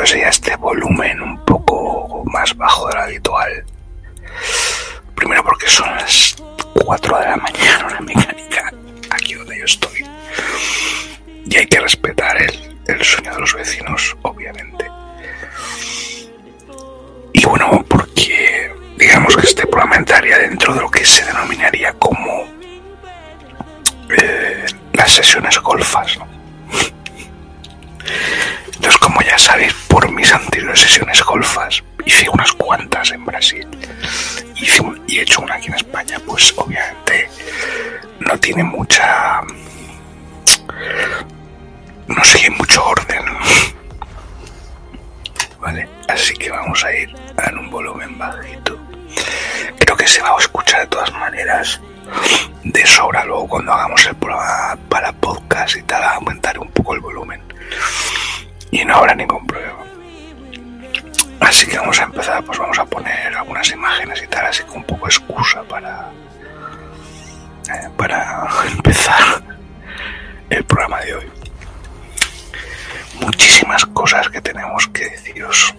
A este volumen un poco más bajo de lo habitual. Primero porque son las 4 de la mañana, una mecánica aquí donde yo estoy. Y hay que respetar el, el sueño de los vecinos, obviamente. Y bueno, porque digamos que este programa entraría dentro de lo que se denominaría como eh, las sesiones golfas. ¿no? Entonces, como ya sabéis, por mis anteriores sesiones golfas, hice unas cuantas en Brasil hice y he hecho una aquí en España, pues obviamente no tiene mucha... no sigue mucho orden. ¿Vale? Así que vamos a ir en un volumen bajito. Creo que se va a escuchar de todas maneras de sobra luego cuando hagamos el programa para podcast y tal, aumentaré un poco el volumen. Y no habrá ningún problema. Así que vamos a empezar, pues vamos a poner algunas imágenes y tal, así como un poco excusa para, eh, para empezar el programa de hoy. Muchísimas cosas que tenemos que deciros.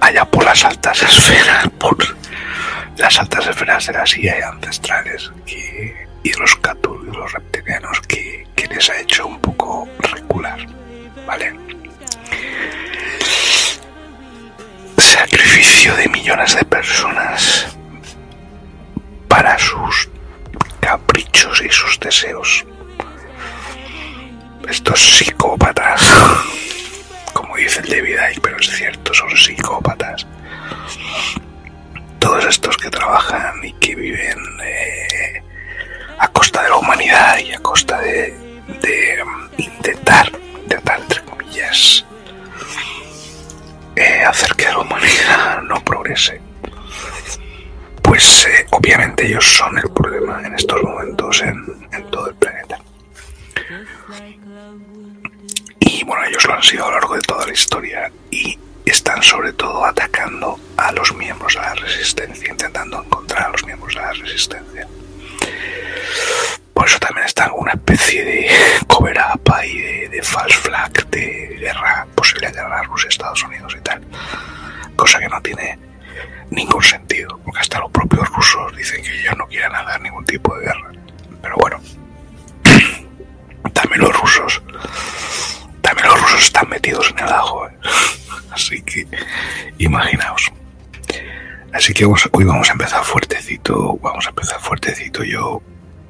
Allá por las altas esferas, por las altas esferas de las IA ancestrales que, y los y los reptilianos que, que les ha hecho un poco recular. ¿vale? Sacrificio de millones de personas para sus caprichos y sus deseos. Estos psicópatas, dice el David Icke, pero es cierto, son psicópatas. Todos estos que trabajan y que viven eh, a costa de la humanidad y a costa de, um, intentar, intentar entre comillas, eh, hacer que la humanidad no progrese. Pues eh, obviamente ellos son el problema en estos momentos en, en todo el planeta. Y bueno, ellos lo han sido a lo largo de toda la historia y están sobre todo atacando a los miembros de la resistencia, intentando encontrar a los miembros de la resistencia. Por eso también está una especie de cover up y de, false flag de guerra, posible guerra Rusia-Estados Unidos y tal. Cosa que no tiene ningún sentido, porque hasta los propios rusos dicen que ellos no quieren hacer ningún tipo de guerra. Pero bueno, también los rusos, también los rusos están metidos en el ajo, ¿eh? así que imaginaos. Así que hoy vamos a empezar fuertecito, vamos a empezar fuertecito. Yo,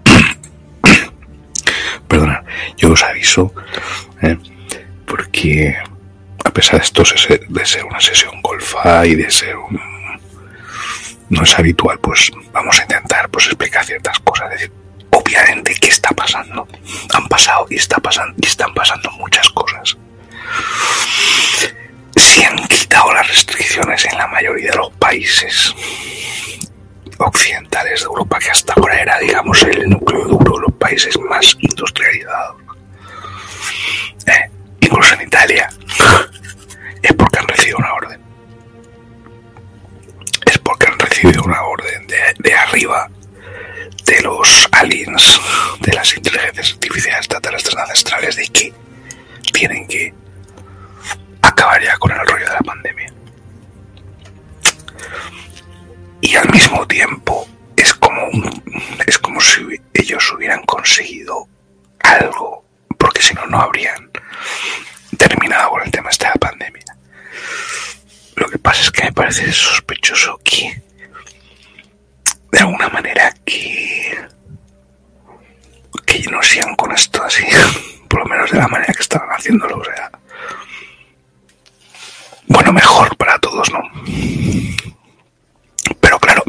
perdona, yo os aviso, ¿eh? porque a pesar de esto de ser, de ser una sesión golfa y de ser un, no es habitual, pues vamos a intentar pues explicar ciertas cosas. Es decir, obviamente, ¿qué está pasando? Han pasado y está pasando y están pasando muchas cosas. Se han quitado las restricciones en la mayoría de los países occidentales de Europa, que hasta ahora era, digamos, el núcleo duro, los países más industrializados. Eh, incluso en Italia. Es porque han recibido una orden. Es porque han recibido una orden de, de arriba de los aliens, de las inteligencias artificiales extraterrestres ancestrales, de que tienen que acabar ya con el rollo de la pandemia. Y al mismo tiempo es como es como si ellos hubieran conseguido algo, porque si no no habrían terminado con el tema de la pandemia. Lo que pasa es que me parece bueno, mejor para todos, ¿no? Pero claro,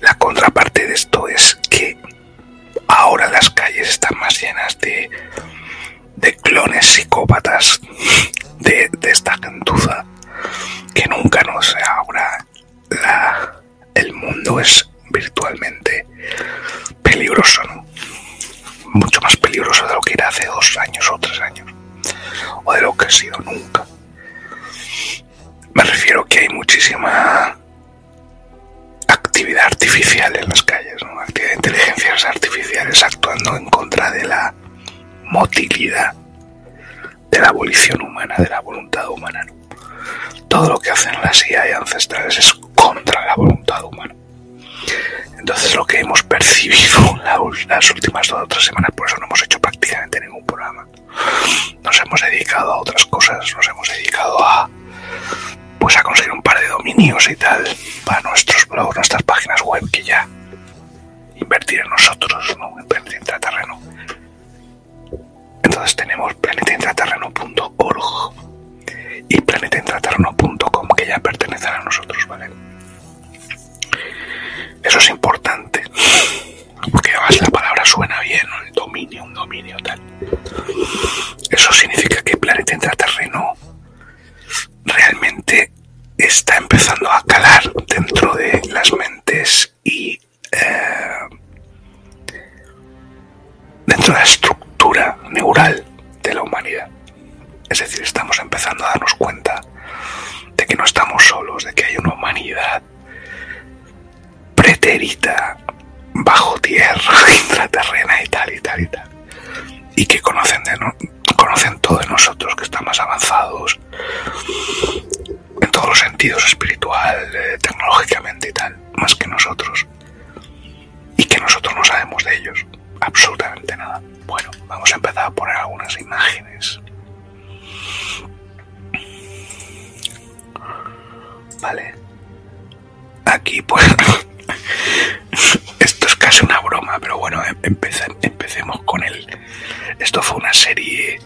la contraparte de esto es que ahora las calles están más llenas de, de clones psicópatas de, de esta gentuza que nunca, ¿no? Sea, ahora la, el mundo es virtualmente peligroso, ¿no? Mucho más peligroso de lo que era hace dos años o tres años, o de lo que ha sido nunca. Me refiero que hay muchísima actividad artificial en las calles, ¿no? actividad de inteligencias artificiales actuando en contra de la motilidad, de la abolición humana, de la voluntad humana. ¿no? Todo lo que hacen las IA y ancestrales es contra la voluntad humana. Entonces lo que hemos percibido la- las últimas dos o tres semanas, por eso no hemos hecho prácticamente ningún programa. Nos hemos dedicado a otras cosas, nos hemos dedicado a pues a conseguir un par de dominios y tal para nuestros blogs, nuestras páginas web que ya invertir en nosotros, ¿no? En Planeta Intraterreno. Entonces tenemos planetaintraterreno.org y planetaintraterreno.com que ya pertenecen a nosotros, ¿vale? Eso es importante. Porque además la palabra suena bien, ¿no? El dominio, un dominio tal. Eso significa que Planeta Intraterreno realmente está empezando a calar dentro de las mentes y eh, dentro de la estructura neural de la humanidad. Es decir, estamos empezando a darnos cuenta de que no estamos solos, de que hay una humanidad pretérita, bajo tierra, intraterrena y tal y tal y tal. Y que conocen, de no- conocen todo de nosotros, que están más avanzados en todos los sentidos, espiritual, eh, tecnológicamente y tal, más que nosotros. Y que nosotros no sabemos de ellos, absolutamente nada. Bueno, vamos a empezar a poner algunas imágenes. Vale. Aquí pues... Esto es casi una broma, pero bueno, em-, empece, empecemos con él. Esto fue una serie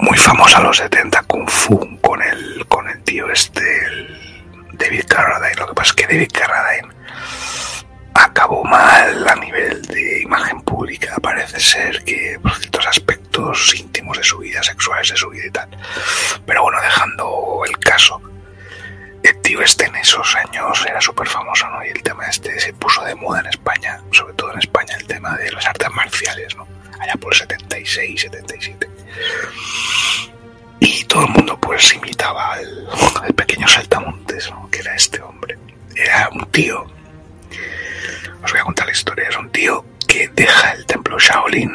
muy famosa los 70, Kung Fu, con el, con el tío este, David Carradine. Lo que pasa es que David Carradine acabó mal a nivel de imagen pública. Parece ser que por ciertos aspectos íntimos de su vida, sexuales de su vida y tal. Pero bueno, dejando el caso, el tío este en esos años era súper famoso, ¿no? Y el tema este se puso de moda en España, sobre todo en España, el tema de las artes marciales, ¿no? Allá por el 76, 77. Y todo el mundo pues imitaba al, al pequeño saltamontes, ¿no? Que era este hombre. Era un tío os voy a contar la historia. Es un tío que deja el templo Shaolin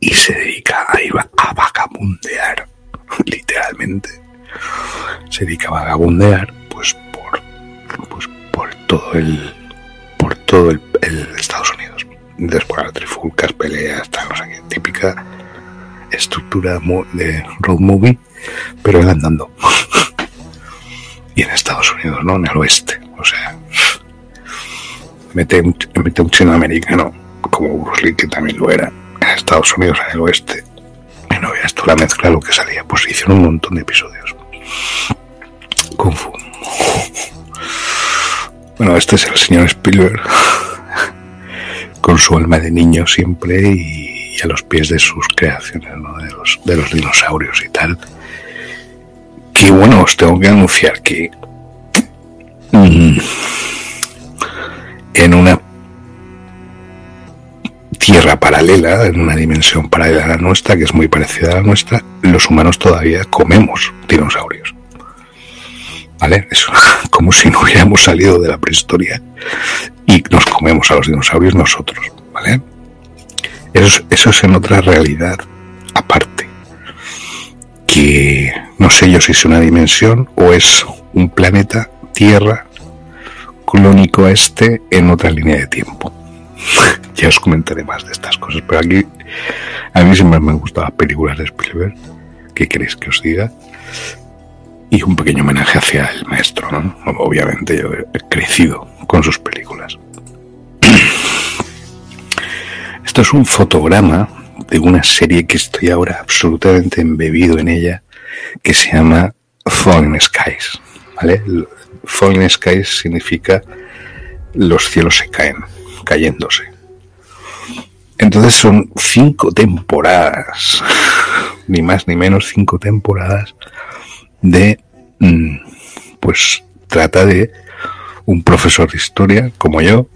y se dedica a ir a vagabundear, literalmente. Se dedica a vagabundear, pues por, pues por todo el, por todo el, el Estados Unidos. Después trifulcas, peleas, tal, no sé típica estructura de road movie, pero él andando. y en Estados Unidos, ¿no? En el oeste. O sea, mete un, mete un chino americano como Bruce Lee, que también lo era, en Estados Unidos, en el oeste. Y no veas tú la mezcla, lo que salía. Pues hicieron un montón de episodios. Kung Fu. Bueno, este es el señor Spielberg, con su alma de niño siempre y, a los pies de sus creaciones, ¿no? de, los, de los dinosaurios y tal. Que bueno, os tengo que anunciar que mm, en una tierra paralela, en una dimensión paralela a la nuestra, que es muy parecida a la nuestra, los humanos todavía comemos dinosaurios. ¿Vale? Es como si no hubiéramos salido de la prehistoria y nos comemos a los dinosaurios nosotros, ¿vale? Eso es, eso es en otra realidad aparte. Que no sé yo si es una dimensión o es un planeta, Tierra, clónico a este en otra línea de tiempo. ya os comentaré más de estas cosas, pero aquí a mí siempre me han gustado las películas de Spielberg. ¿Qué queréis que os diga? Y un pequeño homenaje hacia el maestro, ¿no? Obviamente yo he crecido con sus películas. Esto es un fotograma de una serie que estoy ahora absolutamente embebido en ella, que se llama Falling Skies. ¿Vale? Falling Skies significa los cielos se caen, cayéndose. Entonces son cinco temporadas, ni más ni menos cinco temporadas de, mm, pues trata de un profesor de historia como yo,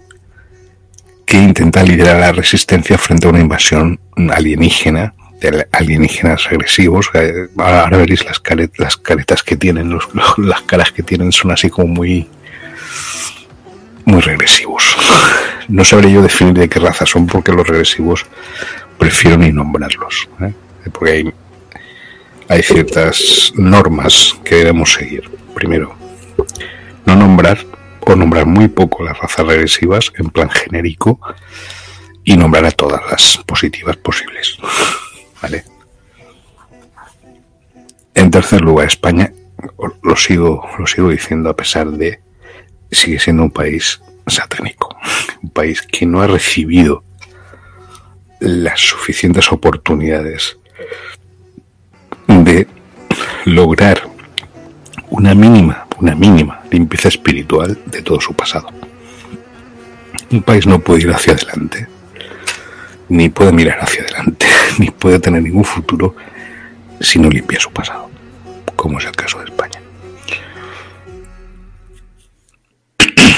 que intenta liderar la resistencia frente a una invasión alienígena, de alienígenas agresivos. Eh, Ahora veréis las, caretas, las caretas que tienen, los, las caras que tienen son así como muy, muy regresivos. No sabré yo definir de qué raza son porque los regresivos prefiero ni nombrarlos. ¿eh? Porque hay, hay ciertas normas que debemos seguir. Primero, no nombrar o nombrar muy poco las razas regresivas en plan genérico y nombrar a todas las positivas posibles. ¿Vale? En tercer lugar, España, lo sigo, lo sigo diciendo a pesar de, sigue siendo un país satánico, un país que no ha recibido las suficientes oportunidades de lograr una mínima, una mínima limpieza espiritual de todo su pasado. Un país no puede ir hacia adelante, ni puede mirar hacia adelante, ni puede tener ningún futuro si no limpia su pasado, como es el caso de España.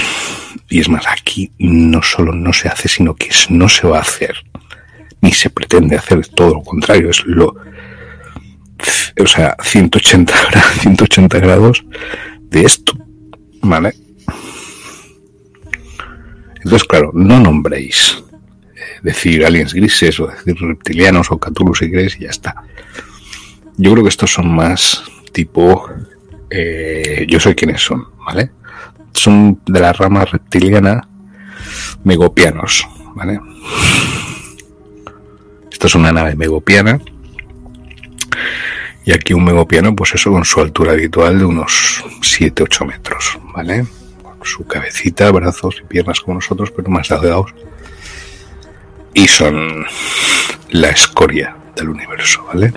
Y es más, aquí no solo no se hace, sino que no se va a hacer, ni se pretende hacer todo lo contrario, es lo, o sea, 180 grados, 180 grados de esto, ¿vale? Entonces, claro, no nombréis eh, decir aliens grises o decir reptilianos o Cthulhu si queréis y ya está. Yo creo que estos son más tipo eh, yo sé quiénes son, ¿vale? Son de la rama reptiliana megopianos, ¿vale? Esto es una nave megopiana Y aquí un megopiano, pues eso con su altura habitual de unos 7-8 metros, ¿vale? Con su cabecita, brazos y piernas como nosotros, pero más delgados. Y son la escoria del universo, ¿vale?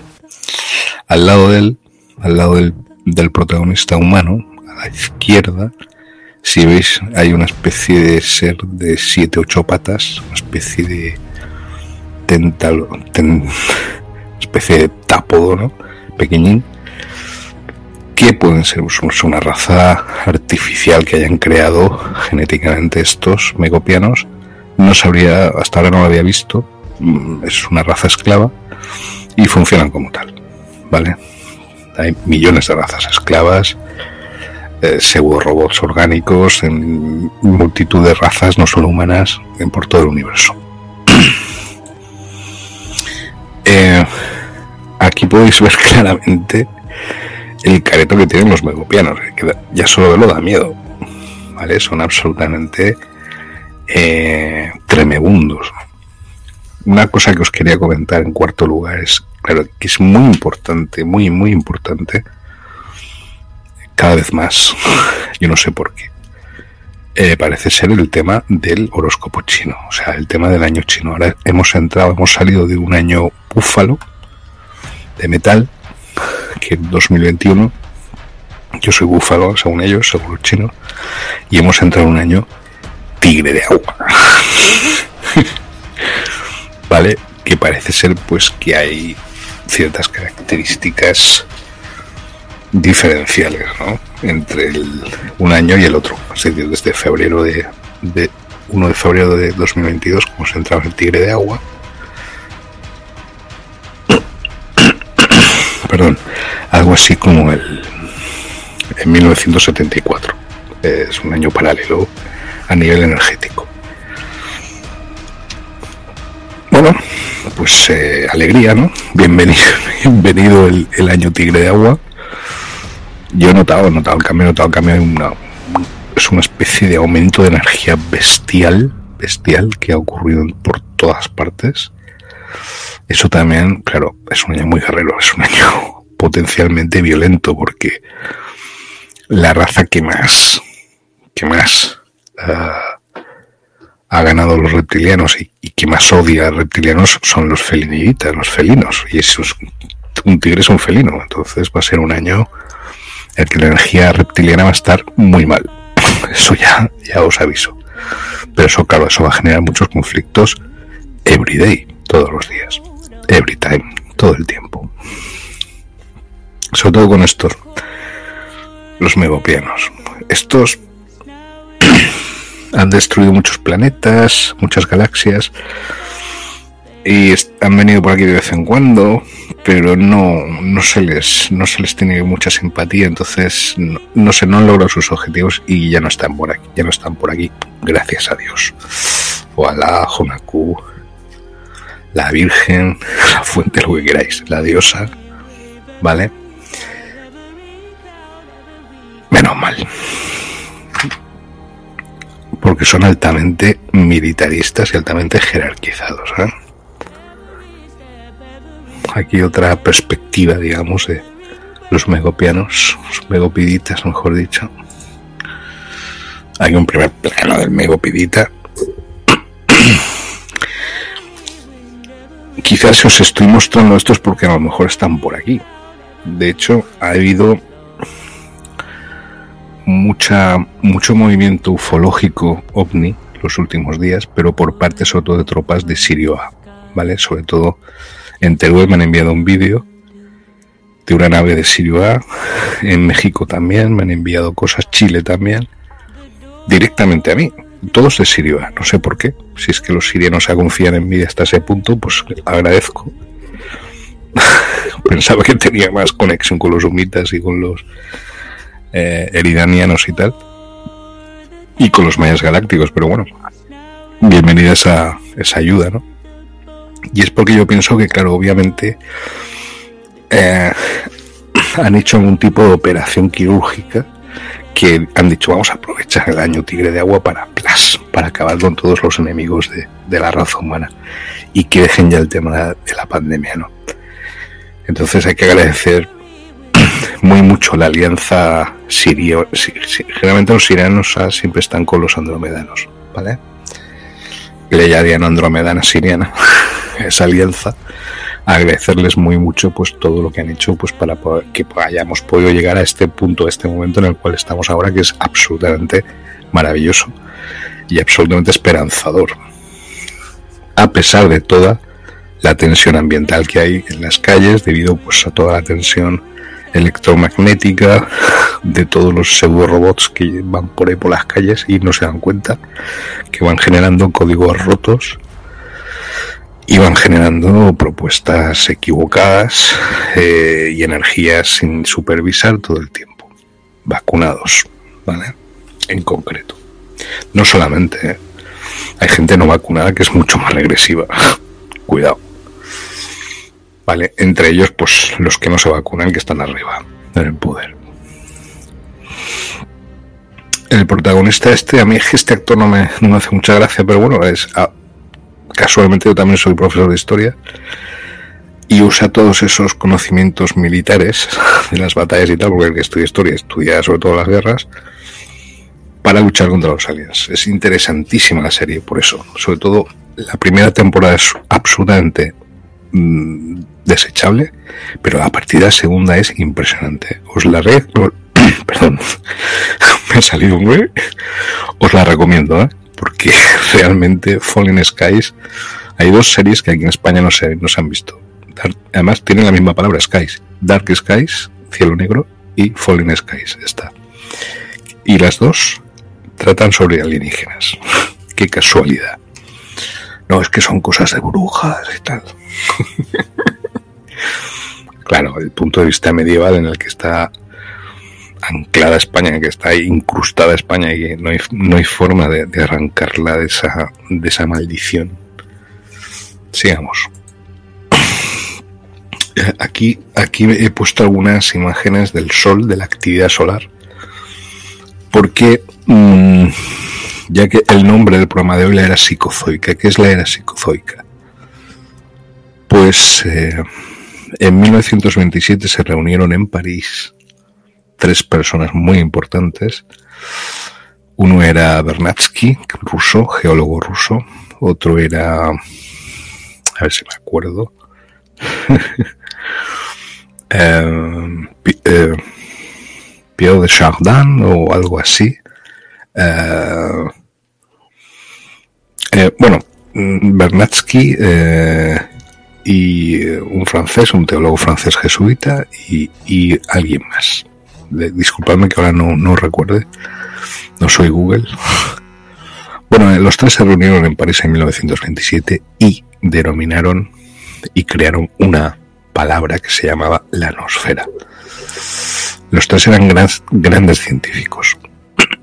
Al lado de al lado del, del protagonista humano, a la izquierda, si veis, hay una especie de ser de 7-8 patas, una especie de tental, ten- especie de tápodo, ¿no? Pequeñín, que pueden ser pues, una raza artificial que hayan creado genéticamente estos megopianos. No sabría, hasta ahora no lo había visto, mm, es una raza esclava y funcionan como tal, ¿vale? Hay millones de razas esclavas, eh, pseudo robots orgánicos, en multitud de razas, no solo humanas, en por todo el universo. Eh, aquí podéis ver claramente el careto que tienen los megopianos, da- ya solo verlo da miedo, ¿vale? Son absolutamente eh, tremebundos. Una cosa que os quería comentar en cuarto lugar es, que es muy importante, muy, muy importante, cada vez más, yo no sé por qué, eh, parece ser el tema del horóscopo chino, o sea, el tema del año chino. Ahora hemos entrado, hemos salido de un año búfalo, de metal, que en 2021, yo soy búfalo, según ellos, según los chinos, y hemos entrado en un año tigre de agua. ¿Vale? Que parece ser pues que hay ciertas características diferenciales, ¿no? Entre el, un año y el otro. Es decir, desde febrero de, de 1 de febrero de 2022, como se entraba el tigre de agua. Perdón, algo así como el en 1974. Es un año paralelo a nivel energético. Bueno, pues eh, alegría, ¿no? Bienvenido, bienvenido el, el año tigre de agua. Yo he notado, he notado el cambio, he notado el cambio. una- es una especie de aumento de energía bestial, bestial, que ha ocurrido por todas partes. Eso también, claro, es un año muy guerrero, es un año potencialmente violento, porque la raza que más, que más ah, ha ganado los reptilianos y, que más odia a reptilianos son los feliniditas, los felinos. Y eso es, un tigre es un felino, entonces va a ser un año el que la energía reptiliana va a estar muy mal. Eso ya, ya os aviso. Pero eso, claro, eso va a generar muchos conflictos every day, todos los días. Every time, todo el tiempo. Sobre todo con estos, los megopianos. Estos han destruido muchos planetas, muchas galaxias y han venido por aquí de vez en cuando, pero no, no se les no se les tiene mucha simpatía, entonces no, no sé, no han logrado sus objetivos y ya no están por aquí, ya no están por aquí, gracias a Dios. O Alá, Honaku, la Virgen, la fuente, lo que queráis, la diosa, ¿vale? Menos mal porque son altamente militaristas y altamente jerarquizados. ¿eh? Aquí otra perspectiva, digamos, de los megopianos, los megopiditas, mejor dicho. Hay un primer plano del megopidita. Quizás os estoy mostrando estos porque a lo mejor están por aquí. De hecho, ha habido mucha mucho movimiento ufológico ovni los últimos días, pero por parte sobre todo de tropas de Sirio A, ¿vale? Sobre todo en Teruel me han enviado un vídeo de una nave de Sirio A, en México también me han enviado cosas, Chile también, directamente a mí, todos de Sirio A, no sé por qué, si es que los sirianos se confían en mí hasta ese punto, pues agradezco. Pensaba que tenía más conexión con los humitas y con los eh, eridanianos y tal. Y con los mayas galácticos, pero bueno, bienvenida esa, esa ayuda, ¿no? Y es porque yo pienso que, claro, obviamente eh, han hecho algún tipo de operación quirúrgica que han dicho vamos a aprovechar el año tigre de agua para plas, para acabar con todos los enemigos de, la raza humana y que dejen ya el tema de la pandemia, ¿no? Entonces hay que agradecer muy mucho la alianza sirio. si- si- generalmente los sirianos siempre están con los andromedanos, ¿vale? Le llamarían andromedana siriana, esa alianza. Agradecerles muy mucho pues todo lo que han hecho pues para que hayamos podido llegar a este punto, a este momento en el cual estamos ahora, que es absolutamente maravilloso y absolutamente esperanzador. A pesar de toda la tensión ambiental que hay en las calles debido pues a toda la tensión electromagnética de todos los pseudo robots que van por ahí por las calles y no se dan cuenta que van generando códigos rotos y van generando propuestas equivocadas eh, y energías sin supervisar todo el tiempo. Vacunados vale en concreto. No solamente ¿eh? hay gente no vacunada que es mucho más regresiva cuidado Vale, entre ellos, pues los que no se vacunan, que están arriba, en el poder. El protagonista este, a mí este actor no me, no hace mucha gracia, pero bueno, es ah, casualmente yo también soy profesor de historia y usa todos esos conocimientos militares de las batallas y tal, porque el que estudia historia estudia sobre todo las guerras, para luchar contra los aliens. Es interesantísima la serie, por eso. Sobre todo, la primera temporada es absolutamente mm, desechable, pero la segunda es impresionante. Os la re... Perdón, me ha salido un güey. Os la recomiendo, ¿eh? porque realmente Fallen Skies, hay dos series que aquí en España no se, no se han visto. Además tienen la misma palabra, Skies. Dark Skies, cielo negro, y Fallen Skies, está. Y las dos tratan sobre alienígenas. Qué casualidad. No, es que son cosas de brujas y tal. claro, el punto de vista medieval en el que está anclada España, en el que está incrustada España y que no hay, no hay forma de, arrancarla de esa, de esa maldición. Sigamos. Aquí, aquí he puesto algunas imágenes del sol, de la actividad solar, porque mm, ya que el nombre del programa de hoy la era psicozoica, ¿qué es la era psicozoica? Pues eh, en 1927 se reunieron en París tres personas muy importantes. Uno era Bernatsky, ruso, geólogo ruso. Otro era, a ver si me acuerdo, eh, eh, Pierre de Chardin o algo así. Eh, eh, bueno, mm, Bernatsky eh, y eh, un francés, un teólogo francés jesuita y, alguien más. Disculpadme que ahora no, recuerde, no soy Google. Bueno, eh, los tres se reunieron en París en 1927 y denominaron y crearon una palabra que se llamaba la nosfera. Los tres eran gran- grandes científicos.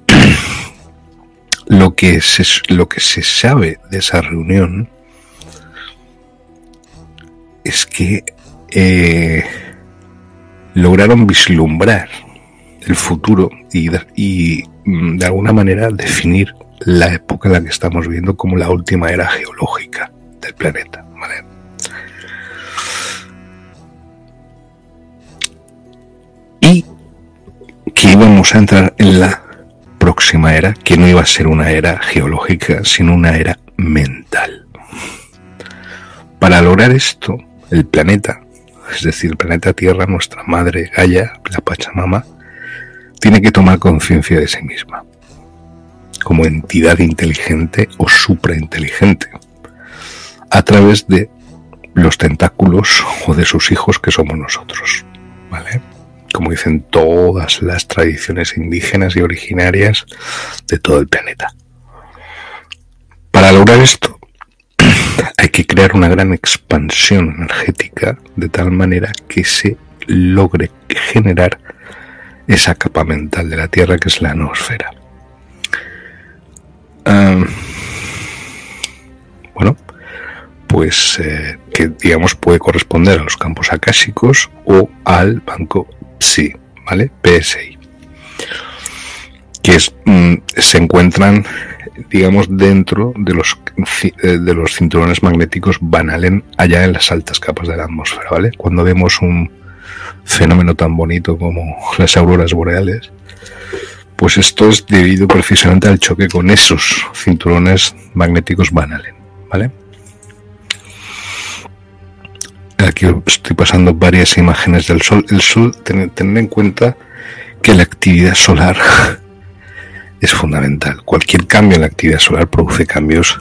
lo, que lo que se sabe de esa reunión es que eh, lograron vislumbrar el futuro y, mm, de alguna manera definir la época en la que estamos viviendo como la última era geológica del planeta. ¿vale? Y que íbamos a entrar en la próxima era, que no iba a ser una era geológica, sino una era mental. Para lograr esto, el planeta, es decir, el planeta Tierra, nuestra madre Gaia, la Pachamama, tiene que tomar conciencia de sí misma, como entidad inteligente o suprainteligente, a través de los tentáculos o de sus hijos que somos nosotros, ¿vale? Como dicen todas las tradiciones indígenas y originarias de todo el planeta. Para lograr esto, hay que crear una gran expansión energética de tal manera que se logre generar esa capa mental de la Tierra que es la. Ah, bueno, pues eh, que digamos puede corresponder a los campos akáshicos o al banco PSI, ¿vale? PSI. Que mm, se encuentran, digamos, dentro de los, eh, de los cinturones magnéticos Van Allen allá en las altas capas de la atmósfera, ¿vale? Cuando vemos un, fenómeno tan bonito como las auroras boreales, pues esto es debido precisamente al choque con esos cinturones magnéticos Van Allen, ¿vale? Aquí estoy pasando varias imágenes del Sol. El Sol, ten- tened en cuenta que la actividad solar es fundamental. Cualquier cambio en la actividad solar produce cambios.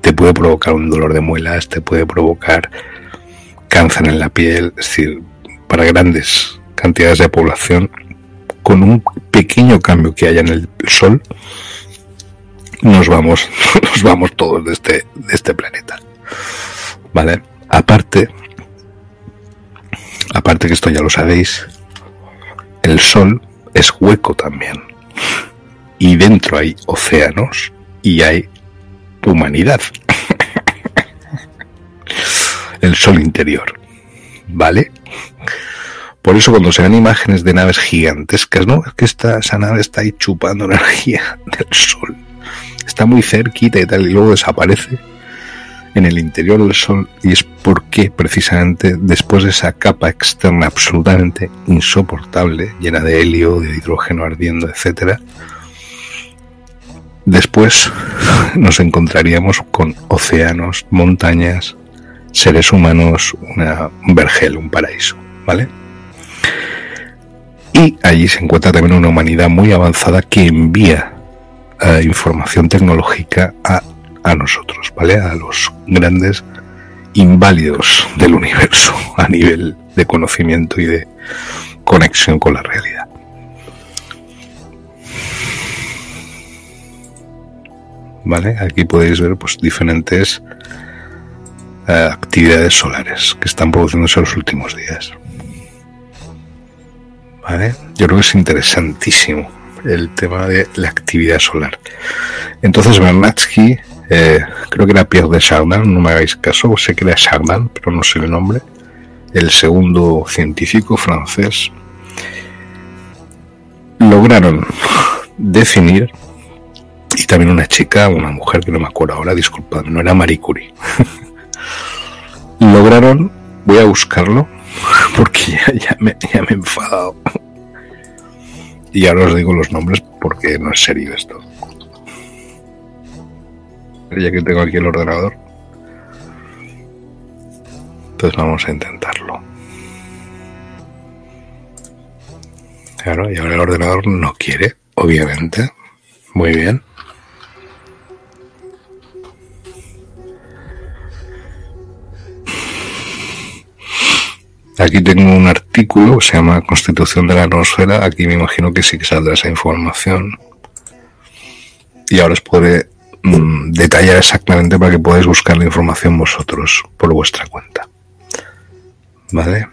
Te puede provocar un dolor de muelas, te puede provocar cáncer en la piel, es decir, para grandes cantidades de población, con un pequeño cambio que haya en el Sol, nos vamos, nos vamos todos de este, de este planeta. ¿Vale? Aparte, aparte que esto ya lo sabéis, el Sol es hueco también. Y dentro hay océanos y hay humanidad. el Sol interior. ¿Vale? Por eso cuando se ven imágenes de naves gigantescas, ¿no? Es que esta, esa nave está ahí chupando energía del Sol. Está muy cerquita y tal, y luego desaparece en el interior del Sol y es porque precisamente después de esa capa externa absolutamente insoportable, llena de helio, de hidrógeno ardiendo, etcétera, después nos encontraríamos con océanos, montañas, seres humanos, una, un vergel, un paraíso, ¿vale? Y allí se encuentra también una humanidad muy avanzada que envía eh, información tecnológica a, a nosotros, ¿vale? A los grandes inválidos del universo a nivel de conocimiento y de conexión con la realidad. Aquí podéis ver pues diferentes eh, actividades solares que están produciéndose en los últimos días. ¿Vale? Yo creo que es interesantísimo el tema de la actividad solar. Entonces Bernatsky, eh, creo que era Pierre de Chardin, no me hagáis caso, sé que era Chardin, pero no sé el nombre, el segundo científico francés, lograron definir, y también una chica, una mujer que no me acuerdo ahora, disculpadme, no era Marie Curie, lograron, voy a buscarlo, porque ya, me, ya me he enfadado. Y ahora os digo los nombres porque no es serio esto. Ya que tengo aquí el ordenador. Entonces vamos a intentarlo. Claro, y ahora el ordenador no quiere, obviamente. Muy bien. Aquí tengo un artículo que se llama Constitución de la Atmósfera. Aquí me imagino que sí que saldrá esa información. Y ahora os podré mmm, detallar exactamente para que podáis buscar la información vosotros por vuestra cuenta. ¿Vale?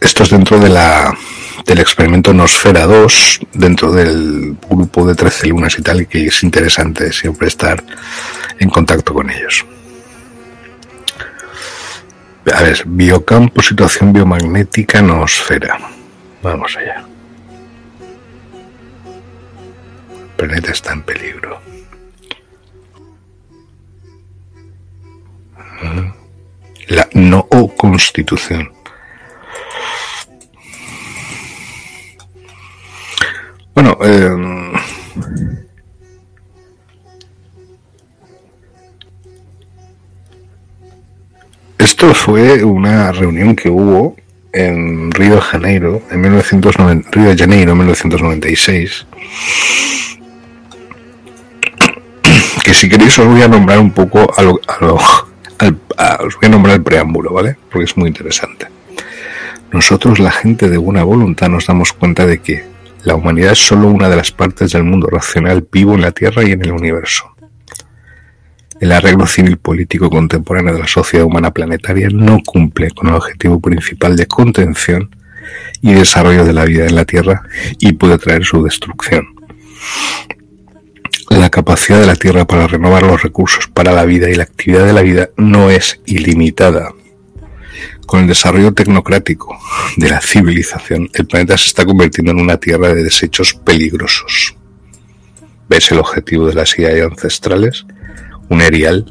Esto es dentro de la, del experimento Nosfera 2, dentro del grupo de 13 lunas y tal, y que es interesante siempre estar en contacto con ellos. A ver, biocampo, situación biomagnética, noosfera. Vamos allá. El planeta está en peligro. La no constitución. Bueno, eh, Esto fue una reunión que hubo en Río de Janeiro, en 1990, Río de Janeiro, 1996. Que si queréis os voy a nombrar un poco a lo, al, os voy a nombrar el preámbulo, ¿vale? Porque es muy interesante. Nosotros, la gente de buena voluntad, nos damos cuenta de que la humanidad es solo una de las partes del mundo racional vivo en la Tierra y en el universo. El arreglo civil político contemporáneo de la sociedad humana planetaria no cumple con el objetivo principal de contención y desarrollo de la vida en la Tierra y puede traer su destrucción. La capacidad de la Tierra para renovar los recursos para la vida y la actividad de la vida no es ilimitada. Con el desarrollo tecnocrático de la civilización, el planeta se está convirtiendo en una tierra de desechos peligrosos. ¿Ves el objetivo de las IA ancestrales? Un erial,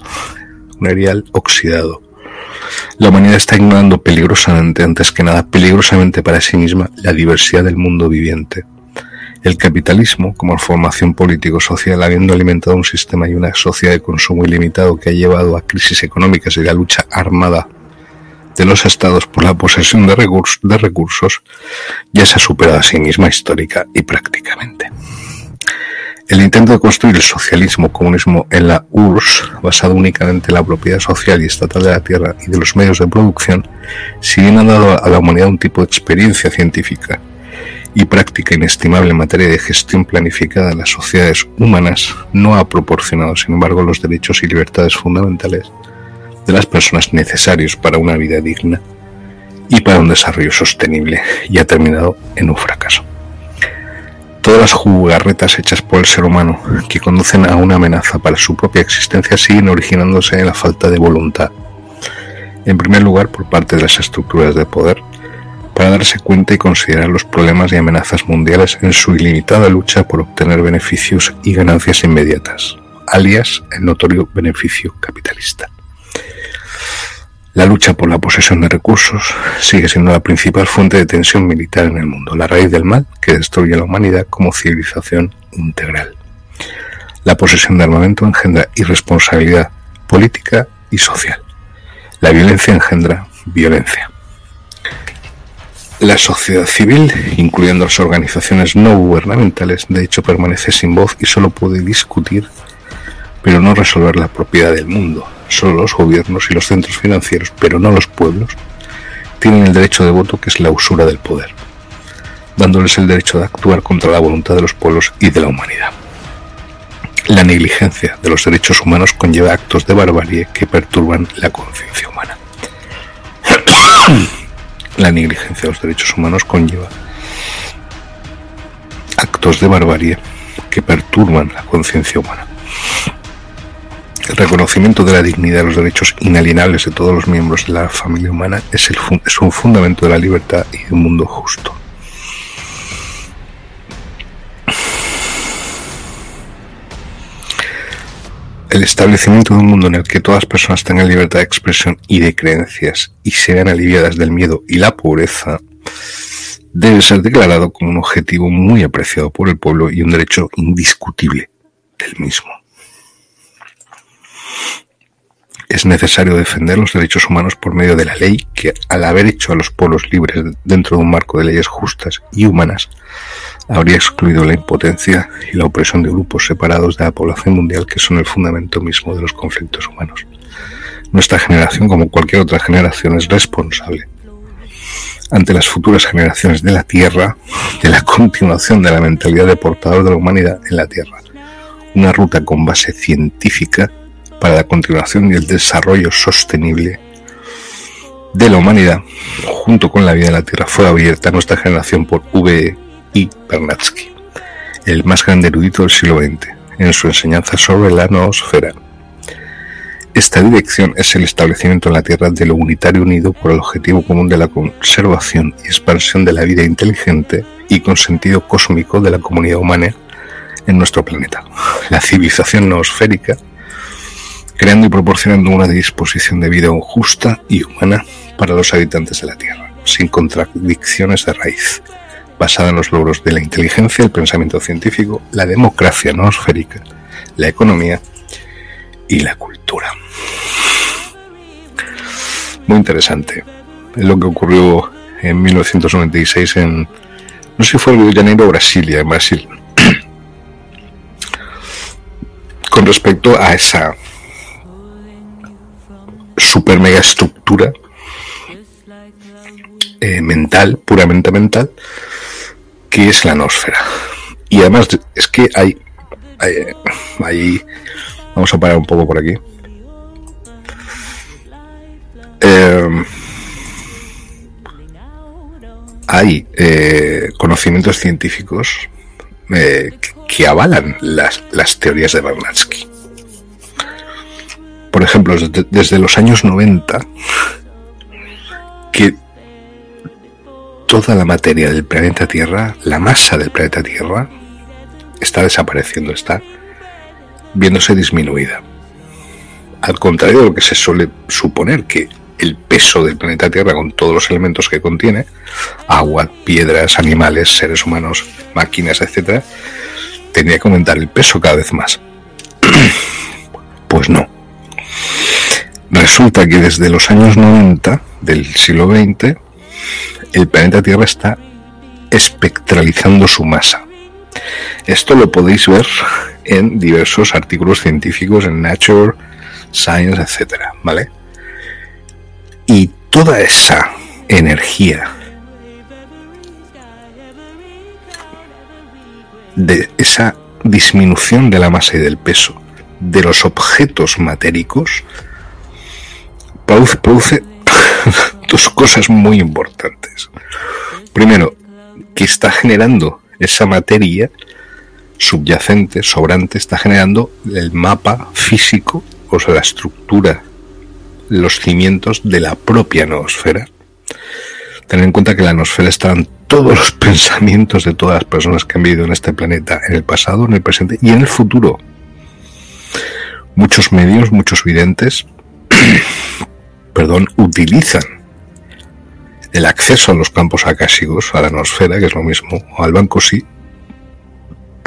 un erial oxidado. La humanidad está ignorando peligrosamente, antes que nada, peligrosamente para sí misma, la diversidad del mundo viviente. El capitalismo, como formación político-social, habiendo alimentado un sistema y una sociedad de consumo ilimitado que ha llevado a crisis económicas y la lucha armada de los estados por la posesión de, recursos, de recursos, ya se ha superado a sí misma histórica y prácticamente. El intento de construir el socialismo comunismo en la URSS, basado únicamente en la propiedad social y estatal de la tierra y de los medios de producción, si bien ha dado a la humanidad un tipo de experiencia científica y práctica inestimable en materia de gestión planificada de las sociedades humanas, no ha proporcionado, sin embargo, los derechos y libertades fundamentales de las personas necesarios para una vida digna y para un desarrollo sostenible y ha terminado en un fracaso. Todas las jugarretas hechas por el ser humano que conducen a una amenaza para su propia existencia siguen originándose en la falta de voluntad. En primer lugar, por parte de las estructuras de poder, para darse cuenta y considerar los problemas y amenazas mundiales en su ilimitada lucha por obtener beneficios y ganancias inmediatas, alias el notorio beneficio capitalista. La lucha por la posesión de recursos sigue siendo la principal fuente de tensión militar en el mundo, la raíz del mal que destruye a la humanidad como civilización integral. La posesión de armamento engendra irresponsabilidad política y social. La violencia engendra violencia. La sociedad civil, incluyendo las organizaciones no gubernamentales, de hecho permanece sin voz y solo puede discutir, pero no resolver la propiedad del mundo, Solo los gobiernos y los centros financieros, pero no los pueblos, tienen el derecho de voto que es la usura del poder, dándoles el derecho de actuar contra la voluntad de los pueblos y de la humanidad. La negligencia de los derechos humanos conlleva actos de barbarie que perturban la conciencia humana. la negligencia de los derechos humanos conlleva actos de barbarie que perturban la conciencia humana. El reconocimiento de la dignidad y los derechos inalienables de todos los miembros de la familia humana es, un fundamento de la libertad y de un mundo justo. El establecimiento de un mundo en el que todas las personas tengan libertad de expresión y de creencias y sean aliviadas del miedo y la pobreza debe ser declarado como un objetivo muy apreciado por el pueblo y un derecho indiscutible del mismo. Es necesario defender los derechos humanos por medio de la ley que, al haber hecho a los pueblos libres dentro de un marco de leyes justas y humanas, habría excluido la impotencia y la opresión de grupos separados de la población mundial que son el fundamento mismo de los conflictos humanos. Nuestra generación, como cualquier otra generación, es responsable ante las futuras generaciones de la Tierra de la continuación de la mentalidad de portador de la humanidad en la Tierra. Una ruta con base científica para la continuación y el desarrollo sostenible de la humanidad, junto con la vida en la Tierra, fue abierta a nuestra generación por V. I. Bernatsky, el más grande erudito del siglo XX, en su enseñanza sobre la noosfera. Esta dirección es el establecimiento en la Tierra de lo unitario unido por el objetivo común de la conservación y expansión de la vida inteligente y con sentido cósmico de la comunidad humana en nuestro planeta. La civilización noosférica creando y proporcionando una disposición de vida justa y humana para los habitantes de la Tierra, sin contradicciones de raíz, basada en los logros de la inteligencia, el pensamiento científico, la democracia noosférica, la economía y la cultura. Muy interesante. Es lo que ocurrió en 1996 en, no sé si fue Río de Janeiro o Brasilia, en Brasil, con respecto a esa super mega estructura eh, mental, puramente mental, que es la nosfera. Y además es que hay, hay, vamos a parar un poco por aquí. Em, hay eh, conocimientos científicos eh, que avalan las, las teorías de Bernatsky por ejemplo, desde, los años 90, que toda la materia del planeta Tierra, la masa del planeta Tierra, está desapareciendo, está viéndose disminuida. Al contrario de lo que se suele suponer, que el peso del planeta Tierra con todos los elementos que contiene, agua, piedras, animales, seres humanos, máquinas, etcétera, tendría que aumentar el peso cada vez más. pues no. Resulta que desde los años 90 del siglo XX, el planeta Tierra está espectralizando su masa. Esto lo podéis ver en diversos artículos científicos en Nature, Science, etcétera, ¿vale? Y toda esa energía de esa disminución de la masa y del peso de los objetos matéricos produce, dos cosas muy importantes. Primero, que está generando esa materia subyacente, sobrante, está generando el mapa físico, o sea, la estructura, los cimientos de la propia noosfera. Tener en cuenta que la noosfera están todos los pensamientos de todas las personas que han vivido en este planeta, en el pasado, en el presente y en el futuro. Muchos medios, muchos videntes, perdón, utilizan el acceso a los campos acásicos, a la nosfera, que es lo mismo, o al banco sí,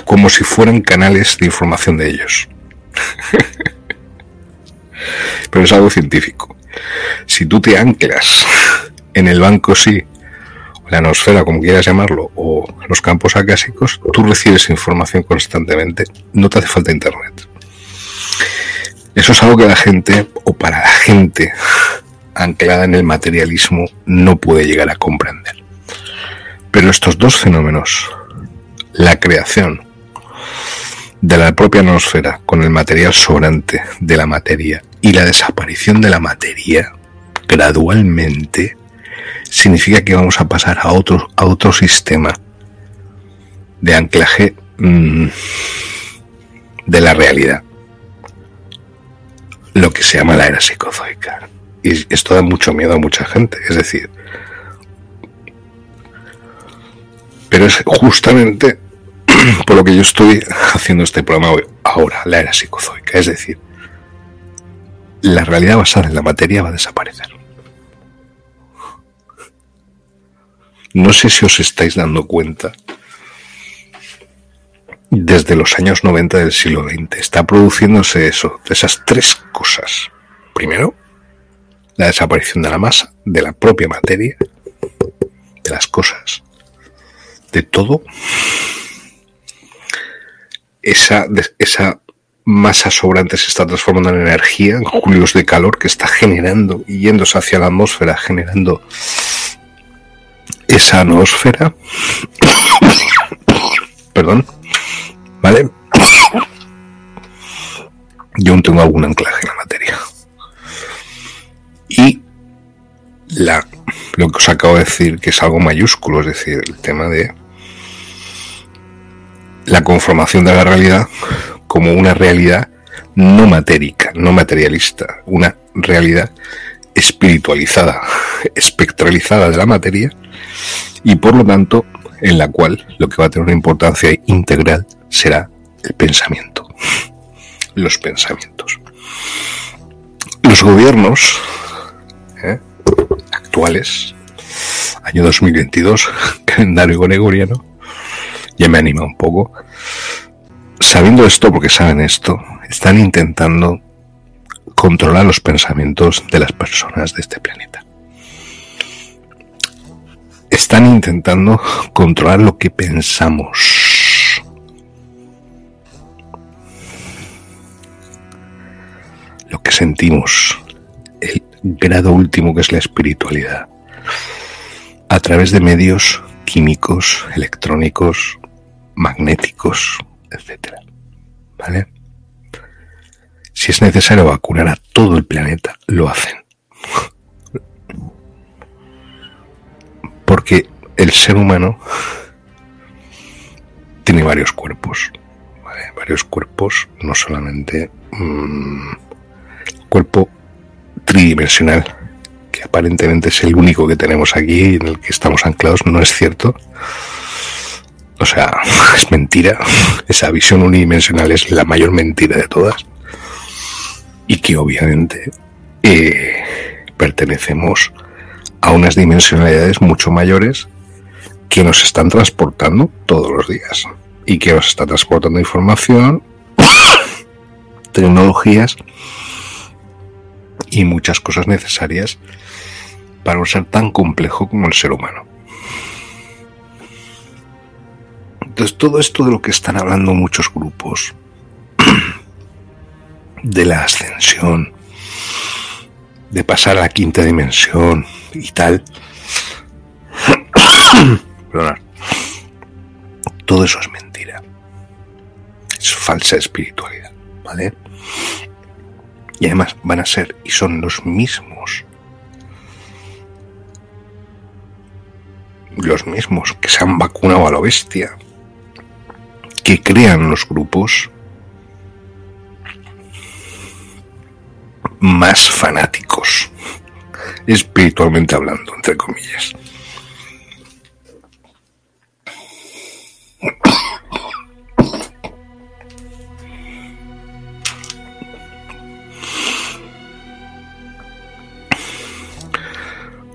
como si fueran canales de información de ellos. Pero es algo científico. Si tú te anclas en el banco sí, o la nosfera, como quieras llamarlo, o los campos acásicos, tú recibes información constantemente. No te hace falta internet. Eso es algo que la gente, o para la gente anclada en el materialismo, no puede llegar a comprender. Pero estos dos fenómenos, la creación de la propia nosfera con el material sobrante de la materia y la desaparición de la materia gradualmente, significa que vamos a pasar a otro, a otro sistema de anclaje mmm, de la realidad lo que se llama la era psicozoica. Y esto da mucho miedo a mucha gente, es decir, pero es justamente por lo que yo estoy haciendo este programa hoy, ahora, la era psicozoica, es decir, la realidad basada en la materia va a desaparecer. No sé si os estáis dando cuenta desde los años 90 del siglo XX. Está produciéndose eso, esas tres cosas. Primero, la desaparición de la masa, de la propia materia, de las cosas, de todo. Esa, masa sobrante se está transformando en energía, en julios de calor que está generando yéndose hacia la atmósfera, generando esa atmósfera. Perdón ¿Vale? Yo aún tengo algún anclaje en la materia. Y la, lo que os acabo de decir, que es algo mayúsculo, es decir, el tema de la conformación de la realidad como una realidad no matérica, no materialista, una realidad espiritualizada, espectralizada de la materia y por lo tanto en la cual lo que va a tener una importancia integral será el pensamiento. Los pensamientos. Los gobiernos ¿eh? actuales, año 2022, calendario gregoriano, ya me anima un poco. Sabiendo esto, porque saben esto, están intentando controlar los pensamientos de las personas de este planeta. Están intentando controlar lo que pensamos lo que sentimos, el grado último que es la espiritualidad, a través de medios químicos, electrónicos, magnéticos, etc. ¿Vale? Si es necesario vacunar a todo el planeta, lo hacen. Porque el ser humano tiene varios cuerpos. Varios cuerpos, no solamente mmm, cuerpo tridimensional, que aparentemente es el único que tenemos aquí en el que estamos anclados, no es cierto. O sea, es mentira. Esa visión unidimensional es la mayor mentira de todas. Y que obviamente, eh, pertenecemos a unas dimensionalidades mucho mayores que nos están transportando todos los días y que nos están transportando información, tecnologías y muchas cosas necesarias para un ser tan complejo como el ser humano. Entonces, todo esto de lo que están hablando muchos grupos, de la ascensión, de pasar a la quinta dimensión y tal, todo eso es mentira. Es falsa espiritualidad, ¿vale? Y además van a ser y son los mismos. Los mismos que se han vacunado a la bestia, que crean los grupos más fanáticos, espiritualmente hablando, entre comillas.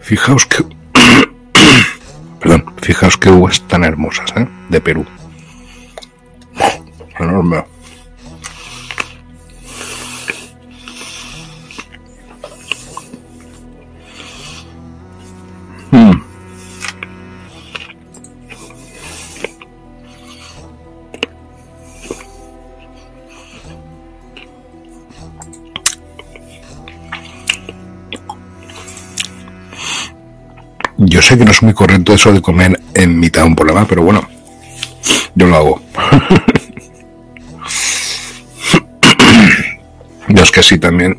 Fijaos que Perdón, fijaos qué uvas tan hermosas, ¿eh? De Perú. Enorme. Mm. Sé que no es muy correcto eso de comer en mitad de un programa, pero bueno, yo lo hago. Yo es que así también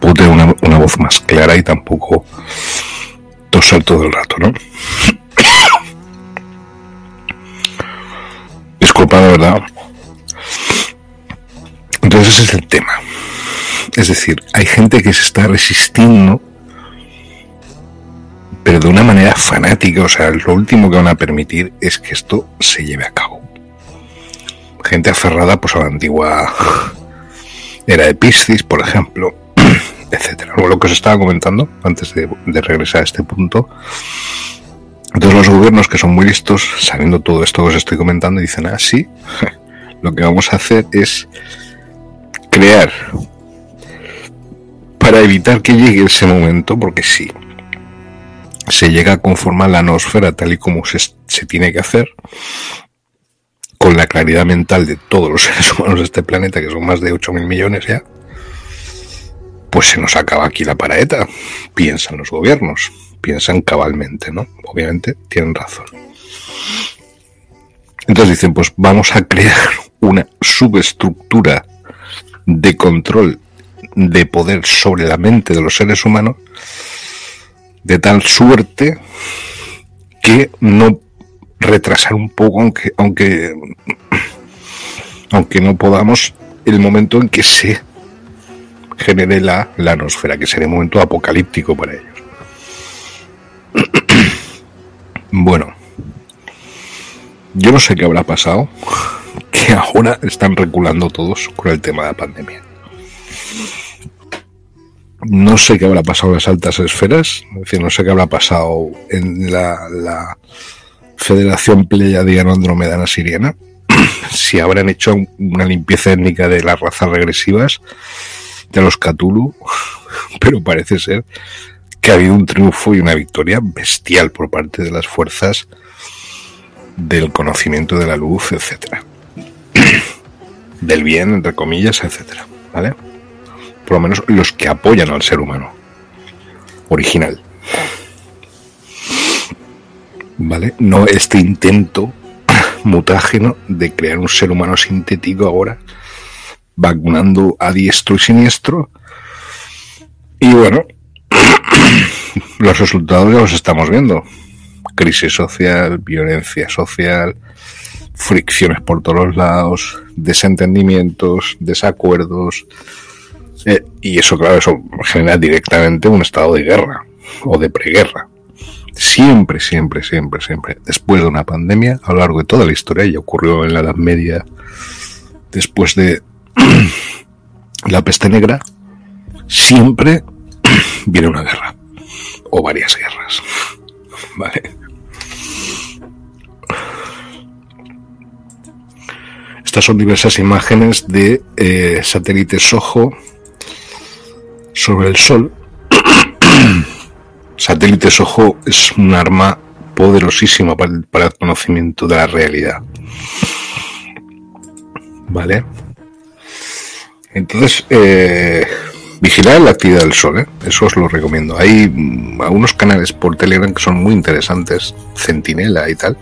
puedo tener una, una voz más clara y tampoco toser todo el rato, ¿no? Disculpa, de verdad. Entonces ese es el tema. Es decir, hay gente que se está resistiendo pero de una manera fanática, o sea, lo último que van a permitir es que esto se lleve a cabo. Gente aferrada pues a la antigua era de Piscis, por ejemplo, etcétera. Lo que os estaba comentando antes de, de regresar a este punto. Entonces los gobiernos que son muy listos, sabiendo todo esto que os estoy comentando, dicen, ah, sí, lo que vamos a hacer es crear para evitar que llegue ese momento, porque sí, se llega a conformar la nosfera tal y como se, se tiene que hacer, con la claridad mental de todos los seres humanos de este planeta, que son más de 8.000 millones ya, pues se nos acaba aquí la paraeta. Piensan los gobiernos, piensan cabalmente, ¿no? Obviamente tienen razón. Entonces dicen, pues vamos a crear una subestructura de control de poder sobre la mente de los seres humanos de tal suerte que no retrasar un poco, aunque, aunque, aunque no podamos, el momento en que se genere la, la nosfera, que sería un momento apocalíptico para ellos. bueno, yo no sé qué habrá pasado, que ahora están reculando todos con el tema de la pandemia. No sé qué habrá pasado en las altas esferas, es decir, no sé qué habrá pasado en la, Federación Pleiadiana Andromedana Siriana, si habrán hecho una limpieza étnica de las razas regresivas, de los Cthulhu, pero parece ser que ha habido un triunfo y una victoria bestial por parte de las fuerzas del conocimiento de la luz, etcétera. Del bien, entre comillas, etcétera. ¿Vale? Por lo menos los que apoyan al ser humano original. ¿Vale? No este intento mutágeno de crear un ser humano sintético ahora, vacunando a diestro y siniestro. Y bueno, los resultados ya los estamos viendo. Crisis social, violencia social, fricciones por todos lados, desentendimientos, desacuerdos, eh, y eso, claro, eso genera directamente un estado de guerra o de preguerra. Siempre, siempre, siempre, siempre, después de una pandemia, a lo largo de toda la historia, y ocurrió en la Edad Media, después de la peste negra, siempre viene una guerra. O varias guerras. ¿Vale? Estas son diversas imágenes de eh, satélites Soho sobre el Sol. satélites Soho es un arma poderosísima para el, para el conocimiento de la realidad. ¿Vale? Entonces, eh, vigilar la actividad del Sol, ¿eh? eso os lo recomiendo. Hay mm, algunos canales por Telegram que son muy interesantes, Centinela y tal,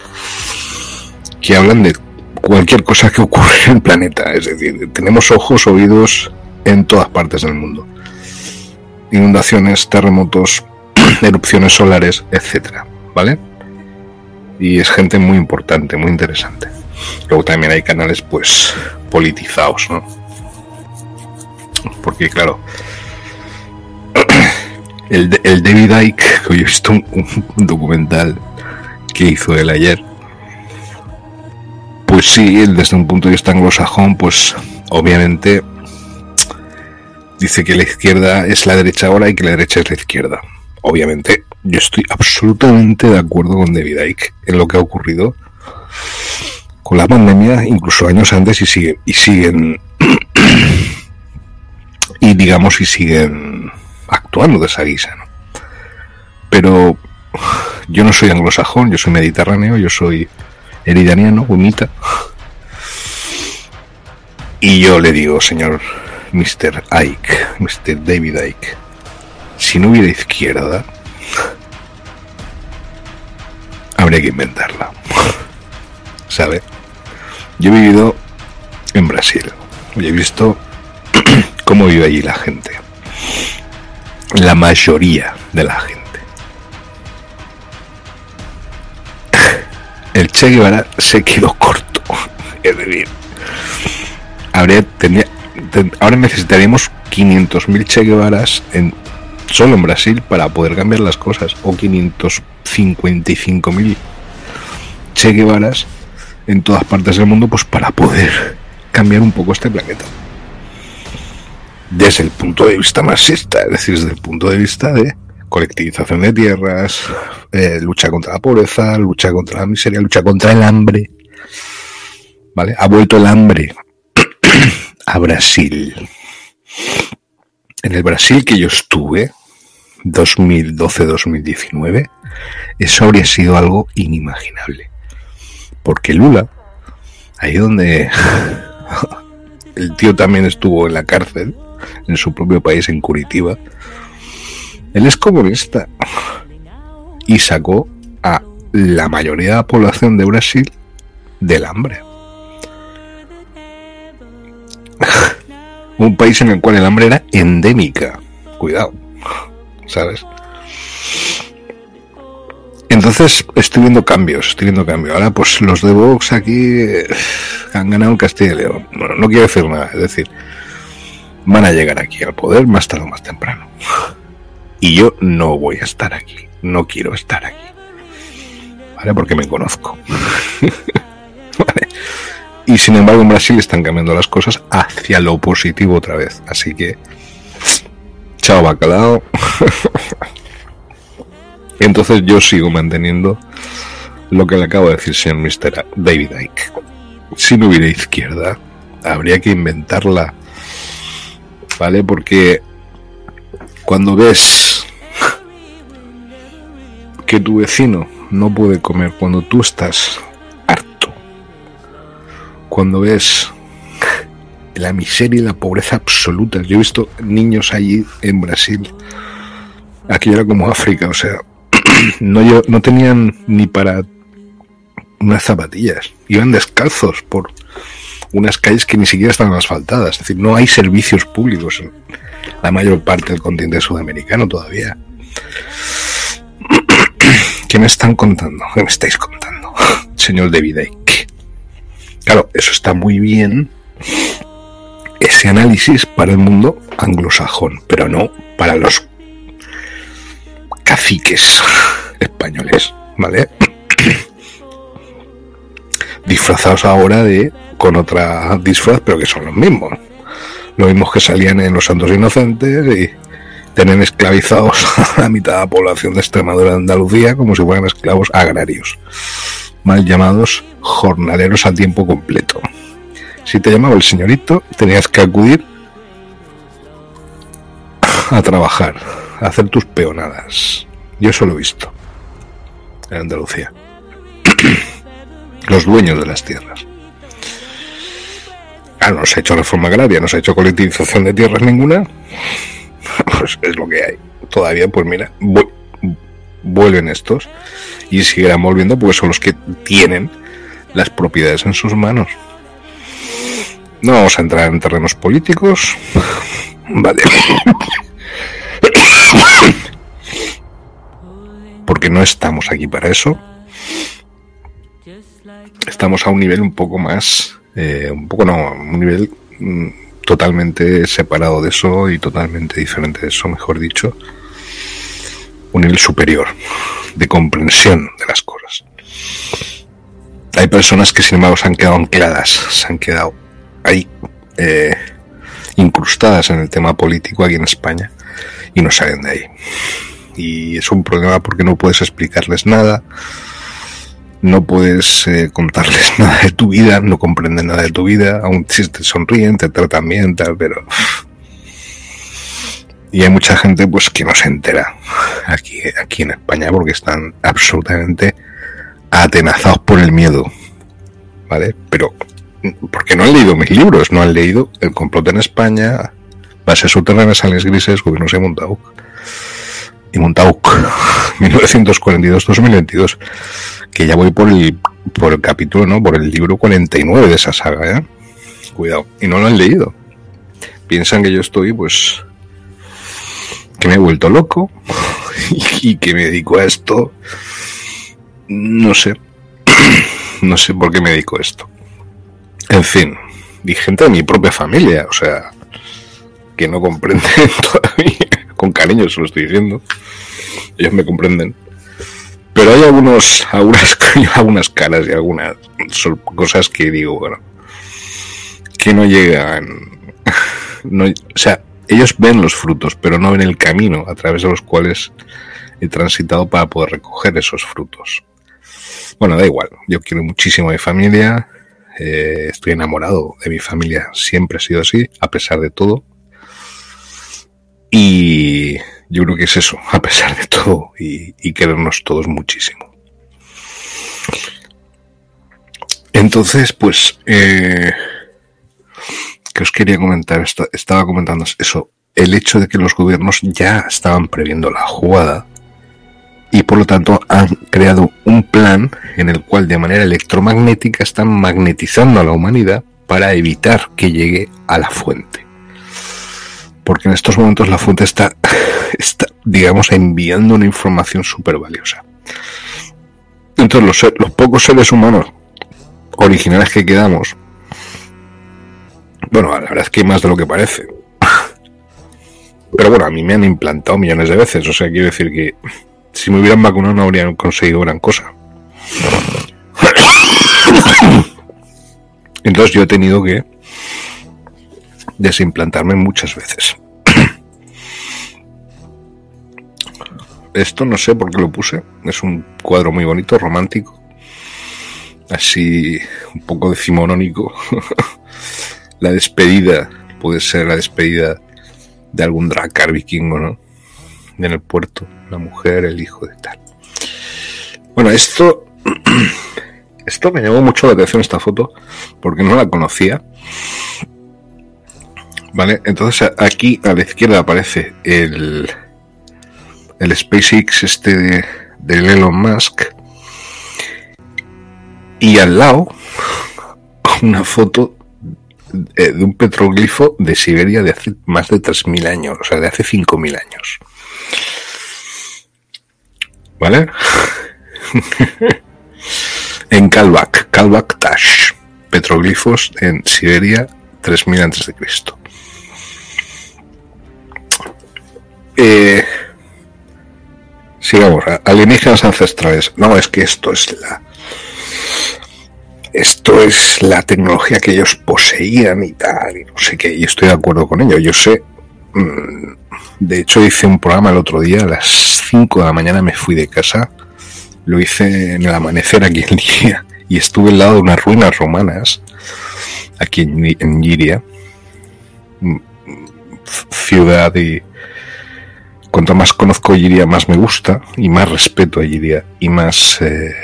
que hablan de cualquier cosa que ocurre en el planeta. Es decir, tenemos ojos, oídos en todas partes del mundo. Inundaciones, terremotos, erupciones solares, etcétera, ¿vale? Y es gente muy importante, muy interesante. Luego también hay canales, pues, politizados, ¿no? Porque, claro, el, el David Icke, que hoy he visto un, documental que hizo él ayer, pues sí, desde un punto de vista anglosajón, pues obviamente dice que la izquierda es la derecha ahora y que la derecha es la izquierda. Obviamente, yo estoy absolutamente de acuerdo con David Icke en lo que ha ocurrido con la pandemia, incluso años antes y siguen y siguen y digamos y siguen actuando de esa guisa, ¿no? Pero yo no soy anglosajón, yo soy mediterráneo, yo soy eridaniano, bonita. Y yo le digo, señor Mr. Ike, Mr. David Ike, si no hubiera izquierda, habría que inventarla. ¿Sabe? Yo he vivido en Brasil y he visto cómo vive allí la gente. La mayoría de la gente. El Che Guevara se quedó corto. Es decir, habría, tendría, ten- ahora necesitaríamos 500.000 Che Guevaras solo en Brasil para poder cambiar las cosas. O 555.000 Che Guevaras en todas partes del mundo pues para poder cambiar un poco este planeta desde el punto de vista marxista, es decir, desde el punto de vista de colectivización de tierras, eh, lucha contra la pobreza, lucha contra la miseria, lucha contra el hambre. ¿Vale? Ha vuelto el hambre a Brasil. En el Brasil que yo estuve, 2012-2019, eso habría sido algo inimaginable. Porque Lula, ahí donde el tío también estuvo en la cárcel, en su propio país, en Curitiba, él es comunista y sacó a la mayoría de la población de Brasil del hambre. Un país en el cual el hambre era endémica. Cuidado, ¿sabes? Entonces estoy viendo cambios, estoy viendo cambios. Ahora pues los de Vox aquí eh, han ganado Castilla y León. Bueno, no quiero decir nada, es decir, van a llegar aquí al poder más tarde o más temprano. Y yo no voy a estar aquí, no quiero estar aquí. ¿Vale? Porque me conozco. ¿Vale? Y sin embargo en Brasil están cambiando las cosas hacia lo positivo otra vez. Así que, chao bacalao. Entonces yo sigo manteniendo lo que le acabo de decir señor Mr. David Icke. Si no hubiera izquierda, habría que inventarla. ¿Vale? Porque cuando ves que tu vecino no puede comer cuando tú estás cuando ves la miseria y la pobreza absoluta, yo he visto niños allí en Brasil, aquí era como África, o sea, no, tenían ni para unas zapatillas, iban descalzos por unas calles que ni siquiera estaban asfaltadas, es decir, no hay servicios públicos en la mayor parte del continente sudamericano todavía. ¿Qué me están contando? ¿Qué me estáis contando? Señor David Icke. Claro, eso está muy bien, ese análisis para el mundo anglosajón, pero no para los caciques españoles, ¿vale? Disfrazados ahora de con otra disfraz, pero que son los mismos. Lo mismos que salían en Los Santos Inocentes y tenían esclavizados a la mitad de la población de Extremadura de Andalucía como si fueran esclavos agrarios, mal llamados jornaleros a tiempo completo. Si te llamaba el señorito, tenías que acudir a trabajar, a hacer tus peonadas. Yo eso lo he visto en Andalucía. Los dueños de las tierras. Ah, no se ha hecho reforma agraria, no se ha hecho colectivización de tierras ninguna. Pues es lo que hay. Todavía, pues mira, vu- vuelven estos y seguirán volviendo porque son los que tienen las propiedades en sus manos. No vamos a entrar en terrenos políticos. Vale. Porque no estamos aquí para eso. Estamos a un nivel un poco más, eh, un poco no, un nivel mm, totalmente separado de eso y totalmente diferente de eso, mejor dicho. Un nivel superior de comprensión de las cosas. Hay personas que sin embargo se han quedado ancladas, se han quedado ahí eh, incrustadas en el tema político aquí en España y no salen de ahí. Y es un problema porque no puedes explicarles nada, no puedes eh, contarles nada de tu vida, no comprenden nada de tu vida, aún si te sonríen, te tratan bien, tal, pero... Y hay mucha gente pues que no se entera aquí, aquí en España porque están absolutamente atenazados por el miedo, ¿vale? Pero porque no han leído mis libros, no han leído El complot en España, Bases subterráneas, sales grises, gobiernos de Montauk y Montauk 1942-2022 que ya voy por el por el capítulo, ¿no? Por el libro 49 de esa saga, ¿eh? Cuidado. Y no lo han leído. Piensan que yo estoy, pues, que me he vuelto loco y que me dedico a esto. No sé. No sé por qué me dedico a esto. En fin, y gente de mi propia familia, o sea, que no comprenden todavía. Con cariño se lo estoy diciendo. Ellos me comprenden. Pero hay algunos, algunas, algunas caras y algunas cosas que digo, bueno, que no llegan. No, o sea, ellos ven los frutos, pero no ven el camino a través de los cuales he transitado para poder recoger esos frutos. Bueno, da igual, yo quiero muchísimo a mi familia, eh, estoy enamorado de mi familia, siempre ha sido así, a pesar de todo. Y yo creo que es eso, a pesar de todo, y, y querernos todos muchísimo. Entonces, pues, eh, ¿qué os quería comentar? Esta- Estaba comentando eso, el hecho de que los gobiernos ya estaban previendo la jugada y por lo tanto han creado un plan en el cual de manera electromagnética están magnetizando a la humanidad para evitar que llegue a la fuente. Porque en estos momentos la fuente está, está digamos, enviando una información súper valiosa. Entonces los, los pocos seres humanos originales que quedamos, bueno, la verdad es que más de lo que parece. Pero bueno, a mí me han implantado millones de veces, o sea, quiero decir que si me hubieran vacunado no habrían conseguido gran cosa. Entonces yo he tenido que desimplantarme muchas veces. Esto no sé por qué lo puse. Es un cuadro muy bonito, romántico. Así un poco decimonónico. La despedida puede ser la despedida de algún dracar vikingo, ¿no? En el puerto, la mujer, el hijo de tal. Bueno, esto esto me llamó mucho la atención esta foto porque no la conocía. Vale, entonces aquí a la izquierda aparece el el SpaceX este de, Elon Musk y al lado una foto de un petroglifo de Siberia de hace más de 3.000 años, o sea, de hace 5.000 años. ¿Vale? en Kalbak, Kalbak Tash, petroglifos en Siberia 3000 antes de Cristo. Eh, sigamos, alienígenas ancestrales. No, es que esto es la esto es la tecnología que ellos poseían y tal, y no sé qué, y estoy de acuerdo con ello. Yo sé, mm, de hecho hice un programa el otro día, a las 5 de la mañana me fui de casa, lo hice en el amanecer aquí en día, y estuve al lado de unas ruinas romanas, aquí en, en mm, ciudad y cuanto más conozco Giria más me gusta y más respeto a Giria y más eh,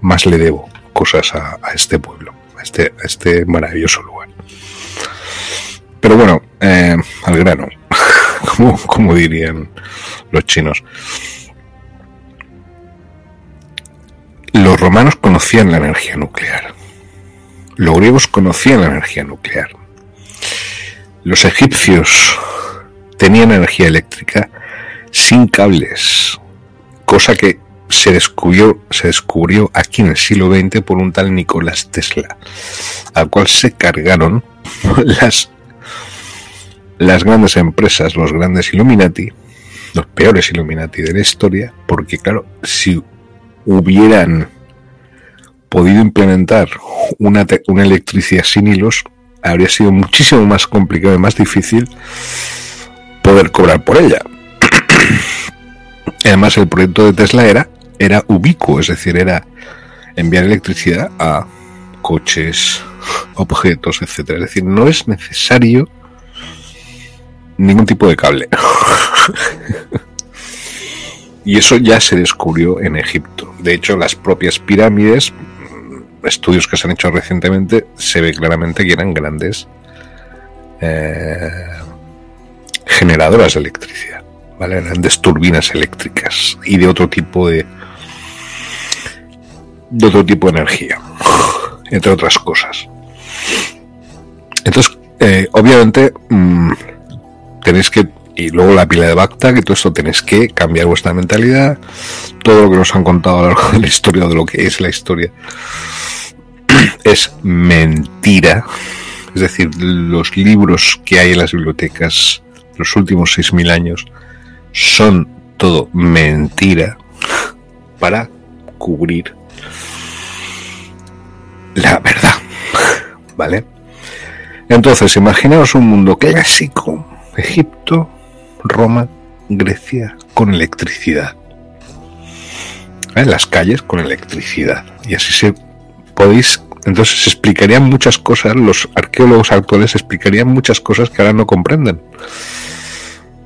más le debo cosas a, este pueblo a este, este maravilloso lugar. Pero bueno eh, al grano como, como dirían los chinos. Los romanos conocían la energía nuclear. Los griegos conocían la energía nuclear. Los egipcios tenían energía eléctrica sin cables, cosa que se descubrió, se descubrió aquí en el siglo XX por un tal Nicolás Tesla, al cual se cargaron las, las grandes empresas, los grandes Illuminati, los peores Illuminati de la historia, porque claro, si hubieran podido implementar una, una electricidad sin hilos, habría sido muchísimo más complicado y más difícil poder cobrar por ella. Además, el proyecto de Tesla era, era ubicuo, es decir, era enviar electricidad a coches, objetos, etcétera. Es decir, no es necesario ningún tipo de cable. y eso ya se descubrió en Egipto. De hecho, las propias pirámides, estudios que se han hecho recientemente, se ve claramente que eran grandes eh, generadoras de electricidad, ¿vale? Grandes turbinas eléctricas y de otro tipo de de otro tipo de energía, entre otras cosas. Entonces, eh, obviamente, mmm, tenéis que y luego la pila de Bacta, que todo esto tenéis que cambiar vuestra mentalidad, todo lo que nos han contado a lo largo de la historia, de lo que es la historia, es mentira. Es decir, los libros que hay en las bibliotecas los últimos 6.000 años son todo mentira para cubrir la verdad. ¿Vale? Entonces, imaginaos un mundo clásico, Egipto, Roma, Grecia, con electricidad. En las calles con electricidad. Y así se podéis. Entonces se explicarían muchas cosas, los arqueólogos actuales explicarían muchas cosas que ahora no comprenden.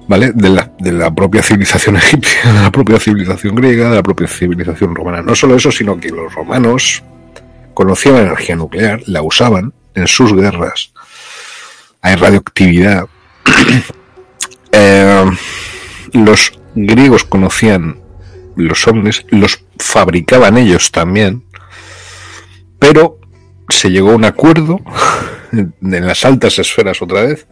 ¿Vale? De la, de la propia civilización egipcia, de la propia civilización griega, de la propia civilización romana. No solo eso, sino que los romanos conocían la energía nuclear, la usaban en sus guerras. Hay radioactividad, eh, los griegos conocían los ovnis, los fabricaban ellos también, pero se llegó a un acuerdo en las altas esferas otra vez.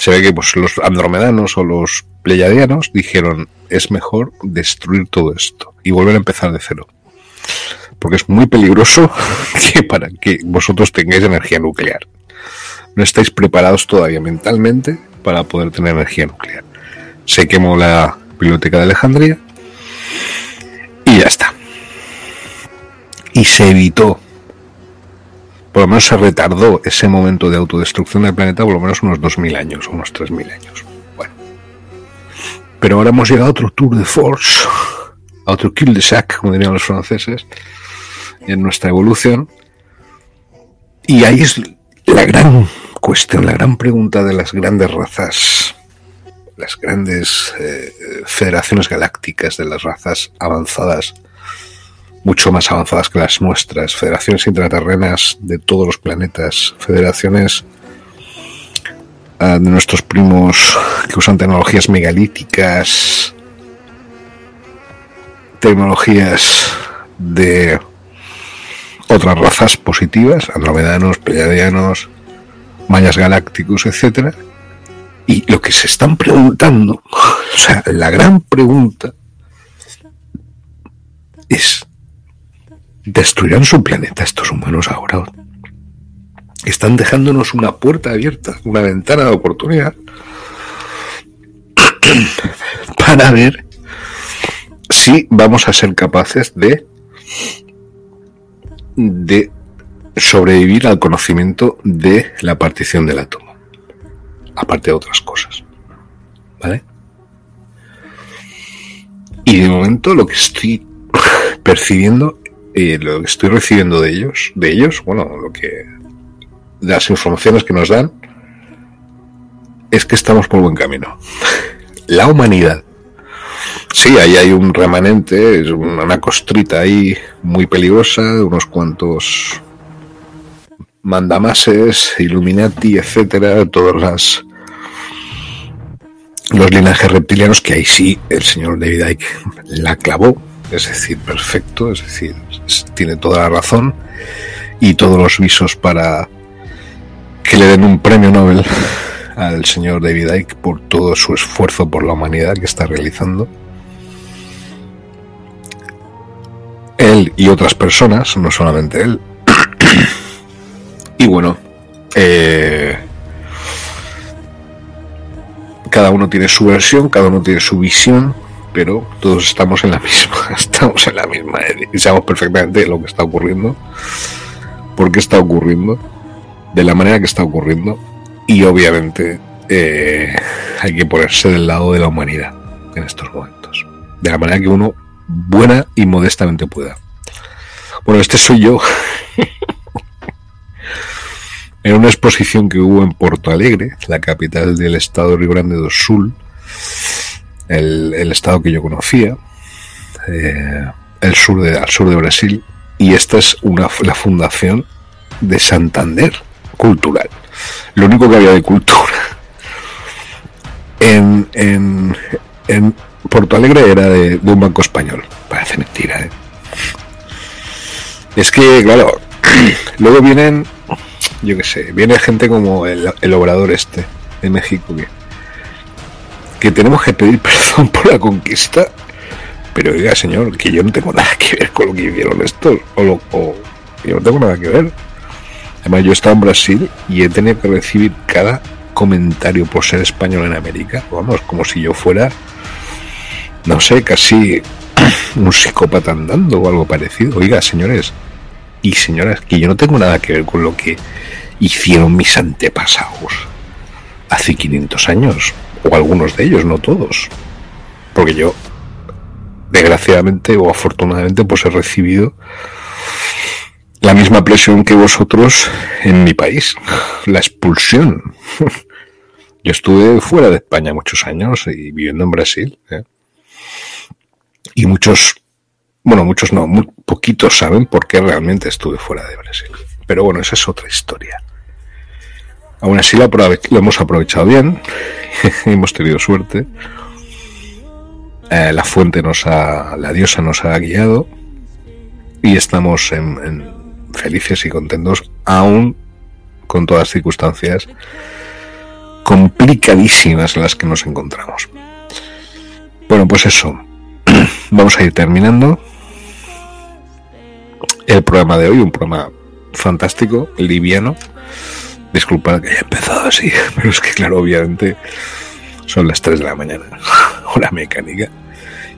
Se ve que pues, los andromedanos o los pleiadianos dijeron es mejor destruir todo esto y volver a empezar de cero. Porque es muy peligroso que para que vosotros tengáis energía nuclear. No estáis preparados todavía mentalmente para poder tener energía nuclear. Se quemó la biblioteca de Alejandría y ya está. Y se evitó, por lo menos se retardó ese momento de autodestrucción del planeta por lo menos unos 2.000 años, unos 3.000 años. Bueno. Pero ahora hemos llegado a otro tour de force, a otro kill de sac, como dirían los franceses, en nuestra evolución. Y ahí es la gran cuestión, la gran pregunta de las grandes razas, las grandes eh, federaciones galácticas de las razas avanzadas, mucho más avanzadas que las nuestras, federaciones intraterrenas de todos los planetas, federaciones uh, de nuestros primos que usan tecnologías megalíticas, tecnologías de otras razas positivas, andromedanos, pleiadianos, mayas galácticos, etcétera. Y lo que se están preguntando, o sea, la gran pregunta es, ¿destruirán su planeta estos humanos ahora? Están dejándonos una puerta abierta, una ventana de oportunidad para ver si vamos a ser capaces de de sobrevivir al conocimiento de la partición del átomo, aparte de otras cosas. ¿Vale? Y de momento lo que estoy percibiendo, lo que estoy recibiendo de ellos, de ellos, bueno, lo que las informaciones que nos dan, es que estamos por buen camino. La humanidad. Sí, ahí hay un remanente, es una costrita ahí muy peligrosa, unos cuantos mandamases, Illuminati, etcétera, todas las los linajes reptilianos que ahí sí el señor David Icke la clavó, es decir, perfecto, es decir, tiene toda la razón y todos los visos para que le den un premio Nobel al señor David Icke por todo su esfuerzo por la humanidad que está realizando. Él y otras personas, no solamente él. y bueno, eh, cada uno tiene su versión, cada uno tiene su visión, pero todos estamos en la misma, estamos en la misma y sabemos perfectamente lo que está ocurriendo, por qué está ocurriendo, de la manera que está ocurriendo y obviamente eh, hay que ponerse del lado de la humanidad en estos momentos, de la manera que uno buena y modestamente pueda. Bueno, este soy yo. en una exposición que hubo en Porto Alegre, la capital del estado de Grande do Sul, el, estado que yo conocía, eh, el sur de, al sur de Brasil, y esta es una, la fundación de Santander Cultural. Lo único que había de cultura en, en, en Porto Alegre era de, de, un banco español. Parece mentira, ¿eh? Es que, claro, luego vienen yo qué sé, viene gente como el, el, obrador este de México que, que tenemos que pedir perdón por la conquista, pero oiga señor, que yo no tengo nada que ver con lo que hicieron estos, o, lo, yo no tengo nada que ver. Además yo he estado en Brasil y he tenido que recibir cada comentario por ser español en América, vamos, como si yo fuera, no sé, casi un psicópata andando o algo parecido. Oiga, señores, y señoras, que yo no tengo nada que ver con lo que hicieron mis antepasados hace 500 años, o algunos de ellos, no todos. Porque yo, desgraciadamente o afortunadamente, pues he recibido la misma presión que vosotros en mi país, la expulsión. Yo estuve fuera de España muchos años y viviendo en Brasil. ¿eh? Y muchos bueno, muchos no, poquitos saben por qué realmente estuve fuera de Brasil. Pero bueno, esa es otra historia. Aún así lo, hemos aprovechado bien, hemos tenido suerte. Eh, la fuente nos ha, la diosa nos ha guiado y estamos felices y contentos, aún con todas las circunstancias complicadísimas en las que nos encontramos. Bueno, pues eso. Vamos a ir terminando el programa de hoy, un programa fantástico, liviano. Disculpad que haya empezado así, pero es que claro, obviamente son las 3 de la mañana, hora mecánica,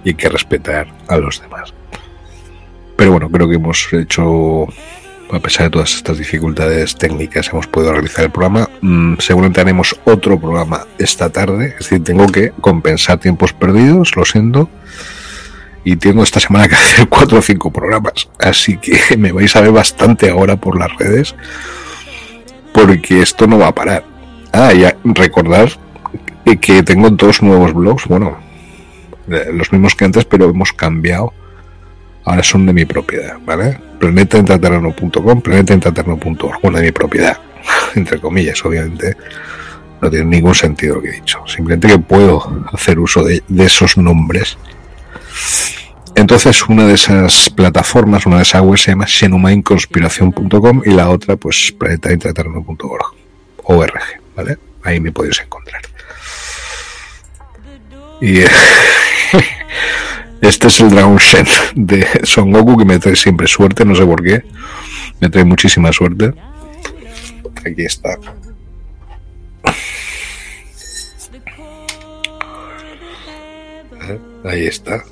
y hay que respetar a los demás. Pero bueno, creo que hemos hecho, a pesar de todas estas dificultades técnicas, hemos podido realizar el programa. Mm, seguramente haremos otro programa esta tarde, es decir, tengo que compensar tiempos perdidos, lo siento y tengo esta semana que hacer cuatro o cinco programas, así que me vais a ver bastante ahora por las redes, porque esto no va a parar. Ah, ya recordar que tengo dos nuevos blogs, bueno, los mismos que antes, pero hemos cambiado. Ahora son de mi propiedad, ¿vale? planetaintraterreno.com, planetaintraterreno.org, bueno, de mi propiedad, entre comillas, obviamente. No tiene ningún sentido lo que he dicho. Simplemente que puedo hacer uso de esos nombres entonces, una de esas plataformas, una de esas webs se llama xenumainconspiración.com y la otra, pues, planetaintraterreno.org, ORG, ¿vale? Ahí me podéis encontrar. Y este es el Dragon Shen de Son Goku que me trae siempre suerte, no sé por qué. Me trae muchísima suerte. Aquí está. Ahí está.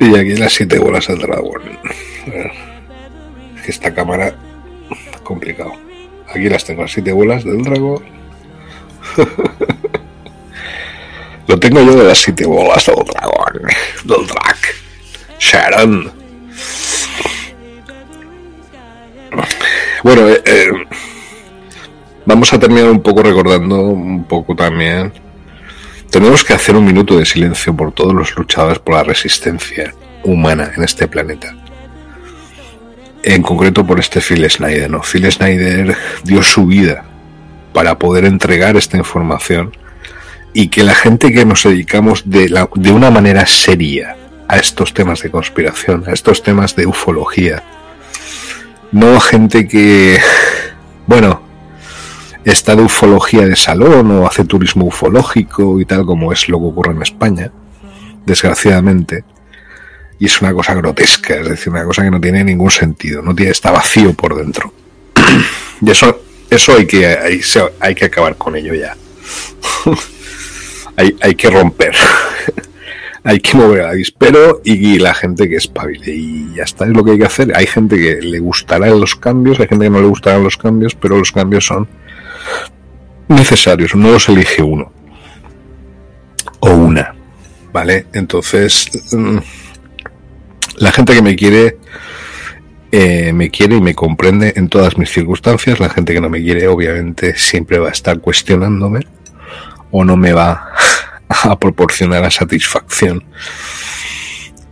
Y aquí las siete bolas del dragón. Es que esta cámara complicado. Aquí las tengo, las siete bolas del dragón. Lo tengo yo de las siete bolas del dragón. Del drag. Sharon. Bueno, eh, eh, vamos a terminar un poco recordando un poco también. Tenemos que hacer un minuto de silencio por todos los luchadores por la resistencia humana en este planeta. En concreto por este Phil Snyder, ¿no? Phil Snyder dio su vida para poder entregar esta información y que la gente que nos dedicamos de, una manera seria a estos temas de conspiración, a estos temas de ufología, no gente que, bueno, está de ufología de salón o hace turismo ufológico y tal como es lo que ocurre en España, desgraciadamente. Y es una cosa grotesca, es decir, una cosa que no tiene ningún sentido, no tiene, está vacío por dentro. y eso, eso hay que, hay, hay que acabar con ello ya. hay, hay que romper. hay que mover a dispero y la gente que espabile. Y ya está, es lo que hay que hacer. Hay gente que le gustarán los cambios, hay gente que no le gustarán los cambios, pero los cambios son necesarios, no los elige uno o una, ¿vale? Entonces, mm, la gente que me quiere, eh, me quiere y me comprende en todas mis circunstancias, la gente que no me quiere obviamente siempre va a estar cuestionándome o no me va a proporcionar la satisfacción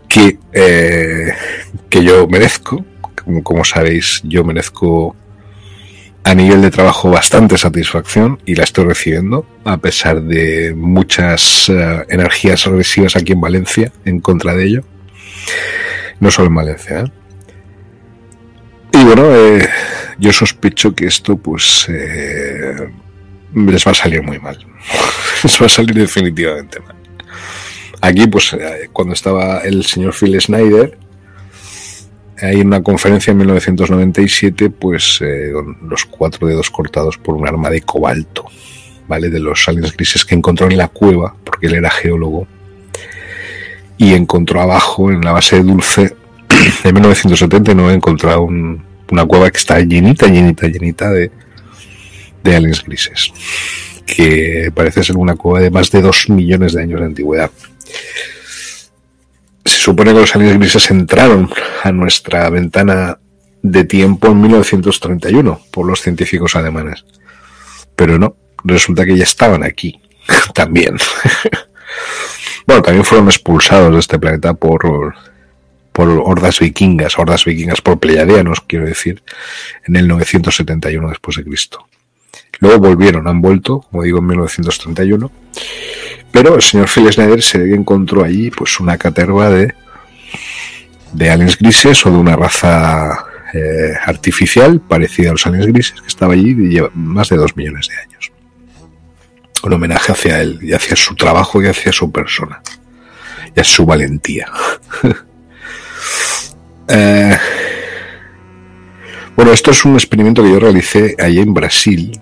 que, eh, que yo merezco. Como, como sabéis, yo merezco a nivel de trabajo bastante satisfacción y la estoy recibiendo a pesar de muchas uh, energías agresivas aquí en Valencia en contra de ello. No solo en Valencia ¿eh? y bueno eh, yo sospecho que esto pues eh, les va a salir muy mal. Les va a salir definitivamente mal. Aquí pues eh, cuando estaba el señor Phil Snyder hay una conferencia en 1997, pues eh, los cuatro dedos cortados por un arma de cobalto, ¿vale? De los aliens grises que encontró en la cueva, porque él era geólogo, y encontró abajo, en la base de Dulce, en 1979, encontró un, una cueva que está llenita, llenita, llenita de, de aliens grises, que parece ser una cueva de más de dos millones de años de antigüedad se supone que los aliens grises entraron a nuestra ventana de tiempo en 1931 por los científicos alemanes. Pero no, resulta que ya estaban aquí también. bueno, también fueron expulsados de este planeta por, por hordas vikingas, hordas vikingas por pleiadianos, quiero decir, en el 971 después de Cristo. Luego volvieron, han vuelto, como digo, en 1931 pero el señor Phil Snyder se encontró allí pues una caterva de, de aliens grises o de una raza eh, artificial parecida a los aliens grises que estaba allí y lleva más de dos millones de años. Un homenaje hacia él y hacia su trabajo y hacia su persona y a su valentía. eh, bueno, esto es un experimento que yo realicé allí en Brasil.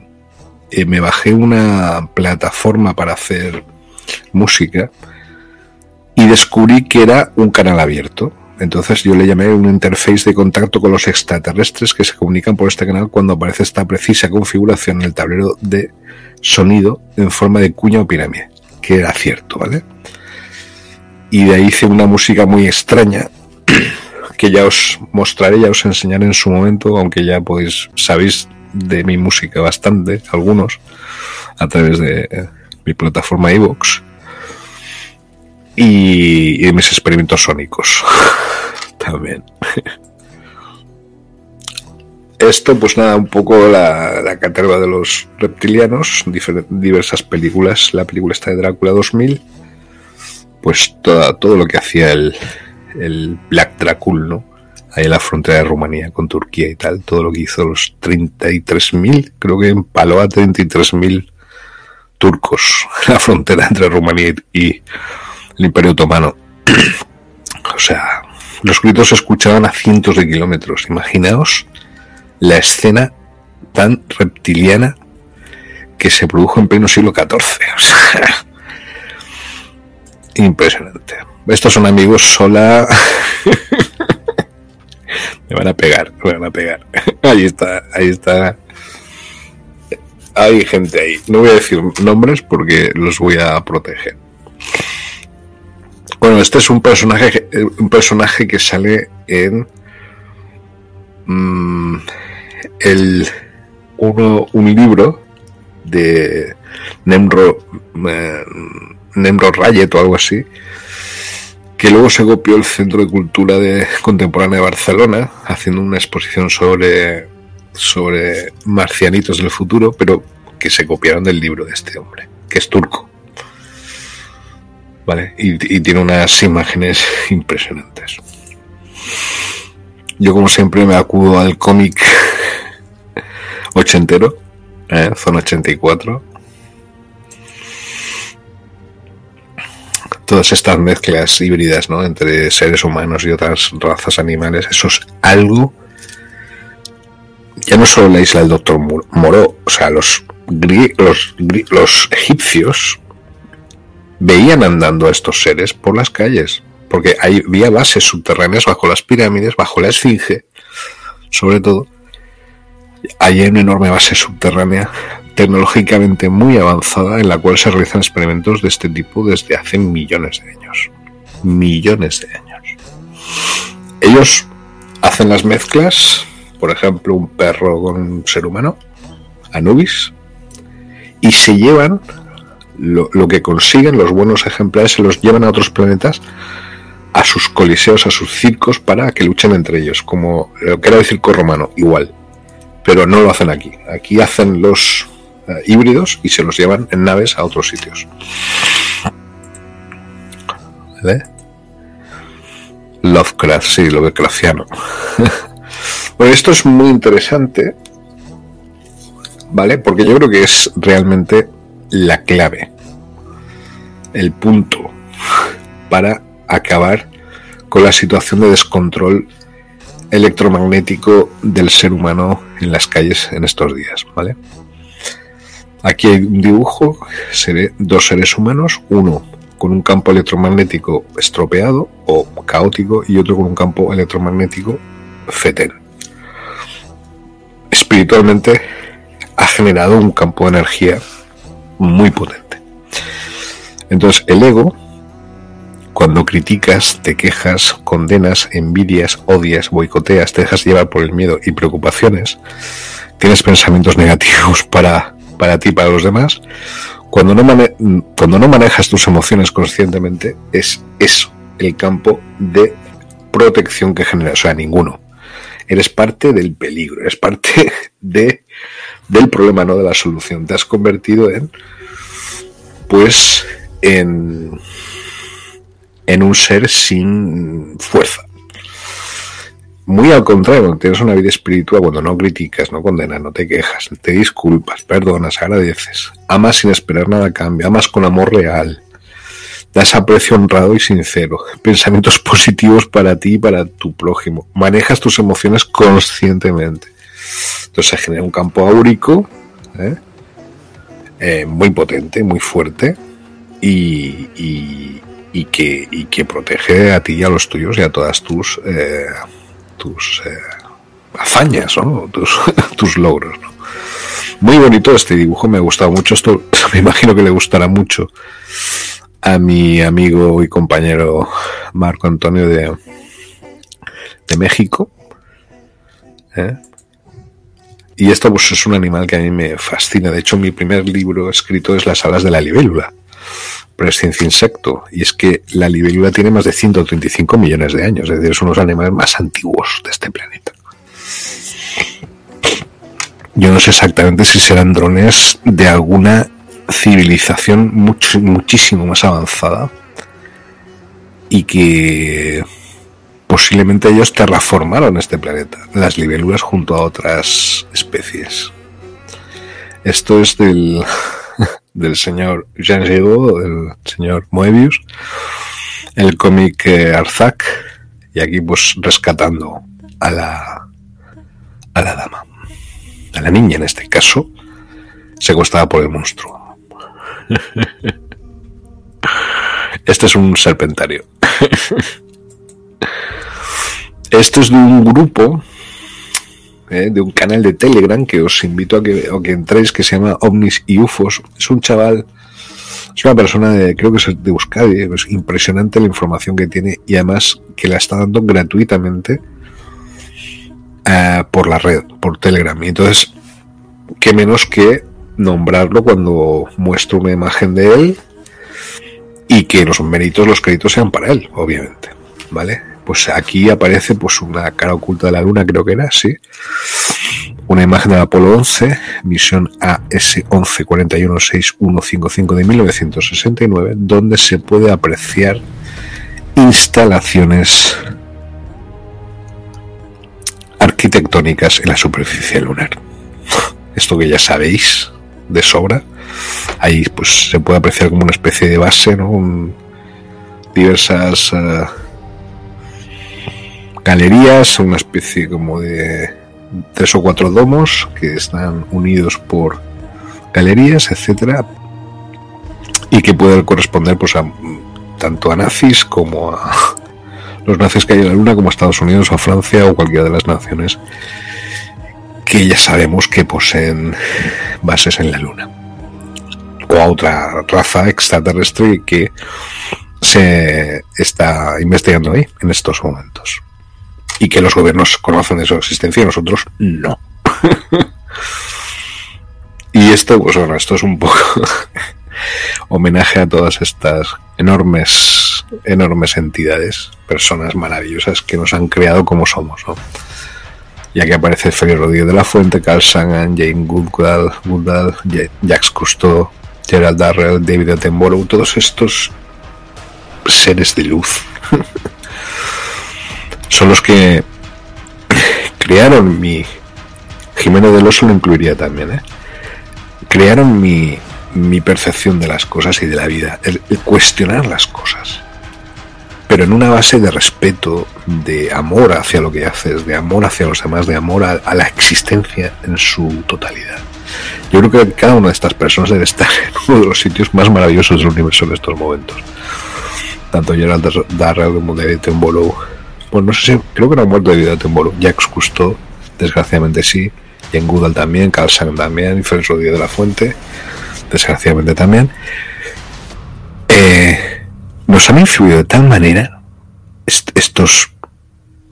Eh, me bajé una plataforma para hacer música y descubrí que era un canal abierto. Entonces yo le llamé un interface de contacto con los extraterrestres que se comunican por este canal cuando aparece esta precisa configuración en el tablero de sonido en forma de cuña o pirámide, que era cierto, ¿vale? Y de ahí hice una música muy extraña que ya os mostraré, ya os enseñaré en su momento, aunque ya podéis, sabéis de mi música bastante, algunos, a través de mi plataforma iVoox y, y mis experimentos sónicos también. Esto, pues nada, un poco la, la caterva de los reptilianos, diversas películas, la película está de Drácula 2000, pues toda, todo lo que hacía el, el Black Dracul, ¿no? Ahí en la frontera de Rumanía con Turquía y tal, todo lo que hizo los 33.000, creo que empaló a 33.000 turcos en la frontera entre Rumanía y el Imperio Otomano. o sea, los gritos se escuchaban a cientos de kilómetros. Imaginaos la escena tan reptiliana que se produjo en pleno siglo XIV. Impresionante. Estos son amigos sola. me van a pegar, me van a pegar. ahí está, ahí está. Hay gente ahí. No voy a decir nombres porque los voy a proteger. Bueno, este es un personaje, un personaje que sale en mm, el uno, un libro de Nemro, eh, Nemro Rayet o algo así, que luego se copió el Centro de Cultura de, Contemporánea de Barcelona, haciendo una exposición sobre, sobre marcianitos del futuro, pero que se copiaron del libro de este hombre, que es turco. ¿Vale? Y, tiene unas imágenes impresionantes. Yo como siempre me acudo al cómic ochentero, ¿eh? Zona 84. Todas estas mezclas híbridas, ¿no? Entre seres humanos y otras razas animales, eso es algo. Ya no solo la isla del Doctor Moró, o sea, los, los egipcios veían andando a estos seres por las calles, porque había bases subterráneas bajo las pirámides, bajo la esfinge, sobre todo, hay una enorme base subterránea tecnológicamente muy avanzada en la cual se realizan experimentos de este tipo desde hace millones de años. Millones de años. Ellos hacen las mezclas, por ejemplo, un perro con un ser humano, Anubis, y se llevan lo, lo que consiguen, los buenos ejemplares, se los llevan a otros planetas a sus coliseos, a sus circos, para que luchen entre ellos, como lo que era el circo romano, igual pero no lo hacen aquí. Aquí hacen los uh, híbridos y se los llevan en naves a otros sitios. Lovecraft, sí, Lovecraftiano. bueno, esto es muy interesante, ¿vale? Porque yo creo que es realmente la clave, el punto para acabar con la situación de descontrol electromagnético del ser humano en las calles en estos días, ¿vale? Aquí hay un dibujo, se ve dos seres humanos, uno con un campo electromagnético estropeado o caótico y otro con un campo electromagnético fetén. Espiritualmente ha generado un campo de energía muy potente. Entonces el ego cuando criticas, te quejas, condenas, envidias, odias, boicoteas, te dejas llevar por el miedo y preocupaciones, tienes pensamientos negativos para, para ti y para los demás, cuando no, cuando no manejas tus emociones conscientemente, es eso el campo de protección que genera, o sea, ninguno. Eres parte del peligro, eres parte de, del problema, no de la solución. Te has convertido en, pues, en, en un ser sin fuerza. Muy al contrario, tienes una vida espiritual cuando no criticas, no condenas, no te quejas, te disculpas, perdonas, agradeces, amas sin esperar nada a cambio, amas con amor real, das aprecio honrado y sincero, pensamientos positivos para ti y para tu prójimo, manejas tus emociones conscientemente. Entonces se genera un campo áurico ¿eh? Eh, muy potente, muy fuerte y, que, protege a ti y a los tuyos y a todas tus, eh, hazañas, ¿no? tus, logros. Muy bonito este dibujo, me ha gustado mucho. Esto me imagino que le gustará mucho a mi amigo y compañero Marco Antonio de, de México. Y esto pues es un animal que a mí me fascina. De hecho, mi primer libro escrito es Las alas de la libélula pero es ciencia insecto. Y es que la libélula tiene más de 135 millones de años, es decir, son los animales más antiguos de este planeta. Yo no sé exactamente si serán drones de alguna civilización muchísimo más avanzada y que posiblemente ellos terraformaron este planeta, las libélulas junto a otras especies. Esto es del del señor Jean Giraud, del señor Moebius, el cómic eh, Arzac, y aquí pues rescatando a la, a la dama, a la niña en este caso, secuestrada por el monstruo. Este es un serpentario. Esto es de un grupo, eh, de un canal de Telegram que os invito a que, a que entréis, que se llama OVNIs y UFOs. Es un chaval, es una persona de, creo que es de Euskadi, es impresionante la información que tiene y además que la está dando gratuitamente eh, por la red, por Telegram. Y entonces, qué menos que nombrarlo cuando muestro una imagen de él y que los méritos, los créditos sean para él, obviamente. ¿Vale? Pues aquí aparece pues una cara oculta de la luna, creo que era, sí. Una imagen del Apolo 11, misión AS-11-41-6155 de 1969, donde se puede apreciar instalaciones arquitectónicas en la superficie lunar. Esto que ya sabéis de sobra. Ahí pues se puede apreciar como una especie de base, ¿no? Diversas eh, galerías, una especie como de tres o cuatro domos que están unidos por galerías, etcétera, y que pueden corresponder pues a tanto a nazis como a los nazis que hay en la luna como a Estados Unidos a Francia o cualquiera de las naciones que ya sabemos que poseen bases en la luna. O a otra raza extraterrestre que se está investigando ahí en estos momentos y que los gobiernos conocen de su existencia y nosotros no y esto pues bueno esto es un poco homenaje a todas estas enormes enormes entidades personas maravillosas que nos han creado como somos ¿no? ya que aparece Félix Rodríguez de la Fuente, Carl Sagan, Jane Goodall, Goodall Ja- Jacques Cousteau, Gerald Darrell, David Attenborough, todos estos seres de luz son los que crearon mi Jimeno del Oso lo incluiría también, ¿eh? crearon mi, mi percepción de las cosas y de la vida, el, cuestionar las cosas pero en una base de respeto, de amor hacia lo que haces, de amor hacia los demás, de amor a, la existencia en su totalidad. Yo creo que cada una de estas personas debe estar en uno de los sitios más maravillosos del universo en estos momentos. Tanto Gerald Dar- Darrell como David Attenborough. Bueno, no sé si, creo que no ha muerto David Attenborough. Jacques Cousteau, desgraciadamente sí. Jane Goodall también, Carl Sagan también, y Félix Rodríguez de la Fuente, desgraciadamente también. Eh, nos han influido de tal manera est- estos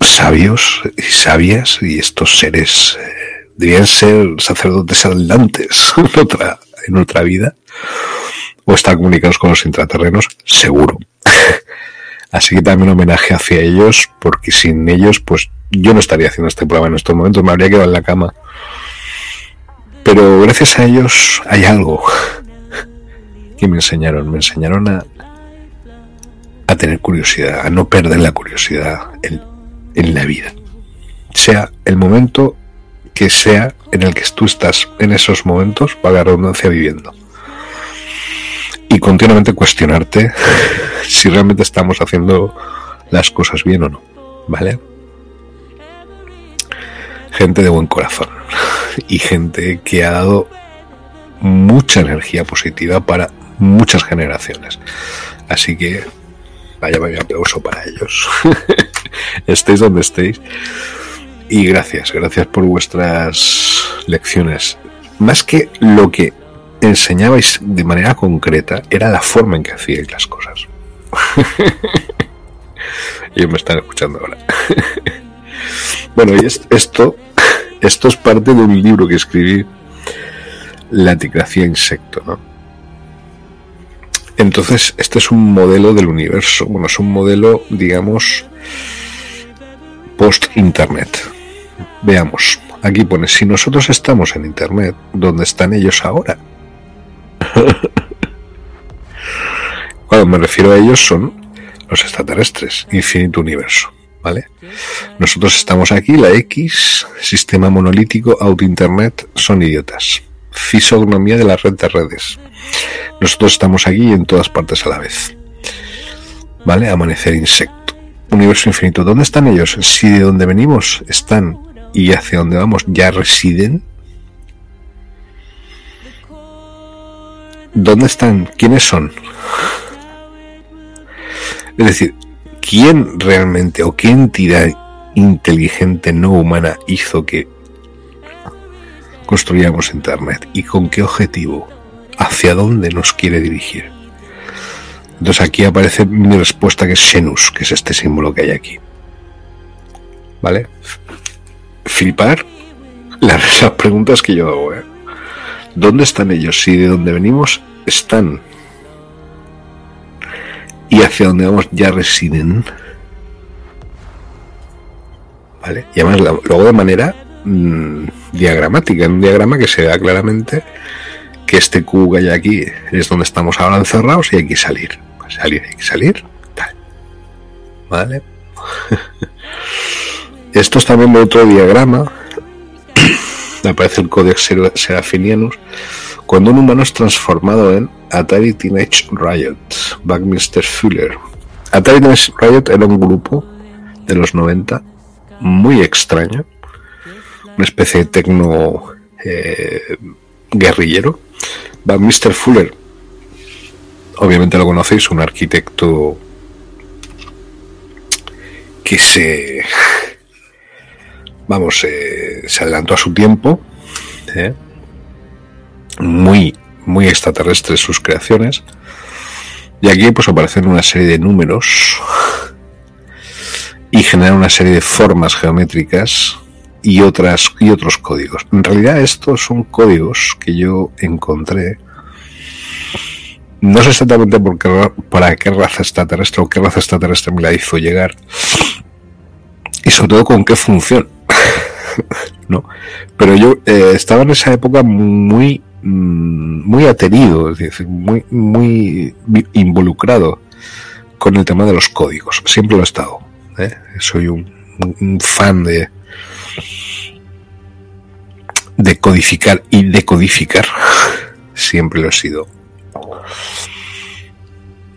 sabios y sabias y estos seres eh, deberían ser sacerdotes adelantes en otra, en otra vida o estar comunicados con los intraterrenos, seguro. Así que también homenaje hacia ellos, porque sin ellos, pues yo no estaría haciendo este programa en estos momentos, me habría quedado en la cama. Pero gracias a ellos hay algo que me enseñaron, me enseñaron a, a tener curiosidad, a no perder la curiosidad en, en la vida. Sea el momento que sea en el que tú estás en esos momentos, para la redundancia, viviendo. Y continuamente cuestionarte si realmente estamos haciendo las cosas bien o no. ¿Vale? Gente de buen corazón y gente que ha dado mucha energía positiva para muchas generaciones. Así que vaya, vaya aplauso para ellos. estéis donde estéis. Y gracias, gracias por vuestras lecciones. Más que lo que enseñabais de manera concreta, era la forma en que hacíais las cosas. Ellos me están escuchando ahora. bueno, y es- esto, esto es parte de un libro que escribí, La ticracia insecto, ¿no? Entonces, este es un modelo del universo. Bueno, es un modelo, digamos, post-internet. Veamos, aquí pone, si nosotros estamos en internet, ¿dónde están ellos ahora? Cuando me refiero a ellos son los extraterrestres, infinito universo, ¿vale? Nosotros estamos aquí, la X, sistema monolítico, auto-internet, son idiotas. Fisonomía de la red de redes. Nosotros estamos aquí y en todas partes a la vez. ¿Vale? Amanecer insecto. Universo infinito. ¿Dónde están ellos? Si de donde venimos están y hacia donde vamos ya residen. ¿Dónde están? ¿Quiénes son? Es decir, quién realmente o qué entidad inteligente no humana hizo que construyamos Internet y con qué objetivo, hacia dónde nos quiere dirigir. Entonces aquí aparece mi respuesta que es Xenus, que es este símbolo que hay aquí. ¿Vale? Flipar las, las preguntas que yo hago. ¿eh? ¿Dónde están ellos? Si de dónde venimos están. Y hacia dónde vamos ya residen. ¿Vale? Y además luego de manera mm, diagramática, en un diagrama que se vea claramente que este cubo que hay aquí es donde estamos ahora encerrados y hay que salir. Salir, hay que salir. ¿Vale? Esto es también otro diagrama. Aparece el Codex Ser- Serafinianus. Cuando un humano es transformado en Atari Teenage Riot, Buckminster Fuller. Atari Teenage Riot era un grupo de los 90 muy extraño, una especie de tecno eh, guerrillero. Buckminster Fuller, obviamente lo conocéis, un arquitecto que se vamos eh, se adelantó a su tiempo ¿eh? muy muy extraterrestres sus creaciones. Y aquí pues aparecen una serie de números y generan una serie de formas geométricas y otras y otros códigos. En realidad estos son códigos que yo encontré. No sé exactamente por qué, ra- para qué raza extraterrestre o qué raza extraterrestre me la hizo llegar. Y sobre todo con qué función no pero yo eh, estaba en esa época muy mm, muy aterido es decir muy muy involucrado con el tema de los códigos. Siempre lo he estado ¿eh? soy un, fan de codificar y decodificar. Siempre lo he sido.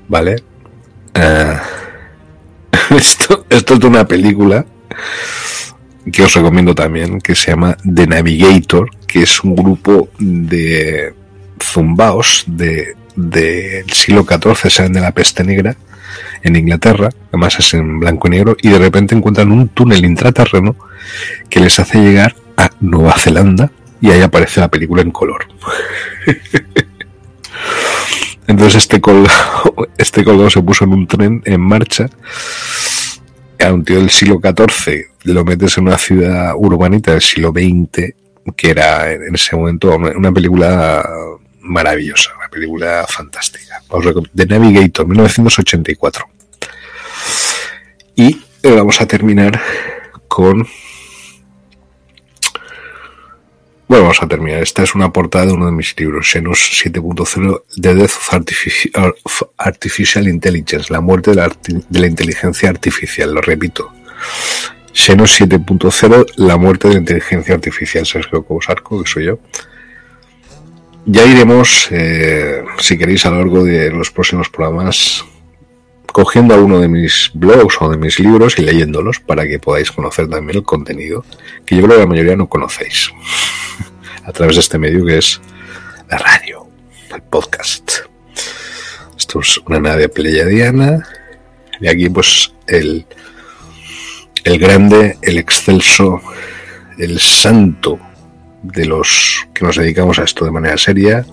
Vale Ah, esto, esto es de una película que os recomiendo también, que se llama The Navigator, que es un grupo de zumbaos de, del siglo XIV, salen de la peste negra en Inglaterra, además es en blanco y negro, y de repente encuentran un túnel intraterreno que les hace llegar a Nueva Zelanda y ahí aparece la película en color. Entonces este colgado, este colgado se puso en un tren en marcha a un tío del siglo XIV lo metes en una ciudad urbanita del siglo XX que era en ese momento una película maravillosa, una película fantástica. The Navigator, 1984. Y eh, vamos a terminar con... Bueno, vamos a terminar. Esta es una portada de uno de mis libros, Xenos 7.0, The Death of Artifici- of Artificial Intelligence, la muerte de la, inteligencia artificial, lo repito. Xenos 7.0, la muerte de la inteligencia artificial, Sergio que soy yo. Ya iremos, eh, si queréis, a lo largo de los próximos programas, cogiendo alguno de mis blogs o de mis libros y leyéndolos para que podáis conocer también el contenido que yo creo que la mayoría no conocéis a través de este medio que es la radio, el podcast. Esto es una nave pleyadiana y aquí pues el, el grande, el excelso, el santo de los que nos dedicamos a esto de manera seria,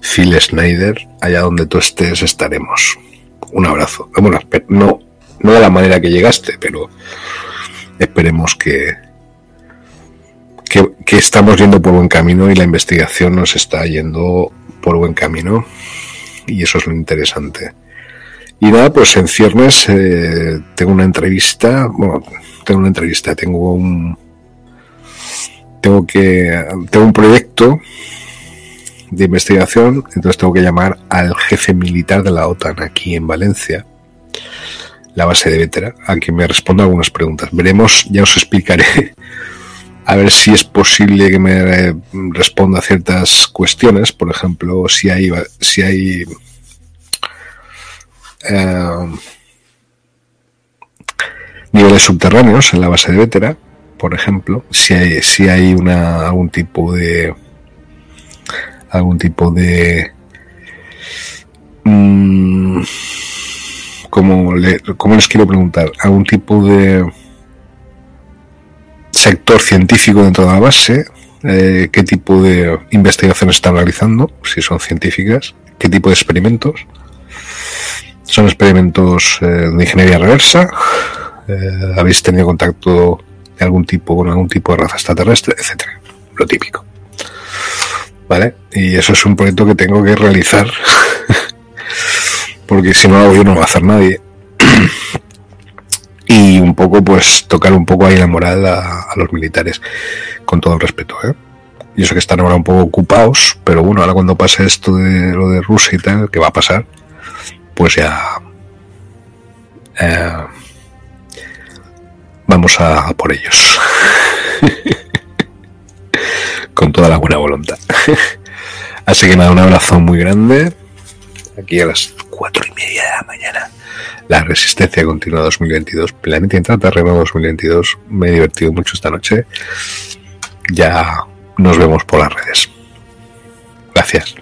Phil Snyder, allá donde tú estés estaremos. Un abrazo. Bueno, no, no de la manera que llegaste, pero esperemos que, que, estamos yendo por buen camino y la investigación nos está yendo por buen camino. Y eso es lo interesante. Y nada, pues en ciernes eh, tengo una entrevista, bueno, tengo una entrevista, tengo un tengo que tengo un proyecto de investigación, entonces tengo que llamar al jefe militar de la OTAN aquí en Valencia, la base de Vétera, a que me responda algunas preguntas. Veremos, ya os explicaré a ver si es posible que me eh, responda a ciertas cuestiones, por ejemplo, si hay si hay eh, niveles subterráneos en la base de Vétera, por ejemplo, si hay, si hay una, algún tipo de algún tipo de mm, le, como les quiero preguntar, algún tipo de sector científico dentro de la base, eh, qué tipo de investigaciones están realizando, si son científicas, qué tipo de experimentos. Son experimentos eh, de ingeniería reversa. Eh, habéis tenido contacto de algún tipo con algún tipo de raza extraterrestre, etcétera. Lo típico. ¿Vale? Y eso es un proyecto que tengo que realizar. Porque si no lo hago yo no lo va a hacer nadie. y un poco, pues, tocar un poco ahí la moral a, los militares. Con todo el respeto, ¿eh? Yo sé que están ahora un poco ocupados, pero bueno, ahora cuando pase esto de lo de Rusia y tal, que va a pasar, pues ya eh, vamos a, a por ellos. Con toda la buena voluntad. Así que nada, un abrazo muy grande. Aquí a las cuatro y media de la mañana. La Resistencia Continua 2022. Planeta Intraterreno 2022. Me he divertido mucho esta noche. Ya nos vemos por las redes. Gracias.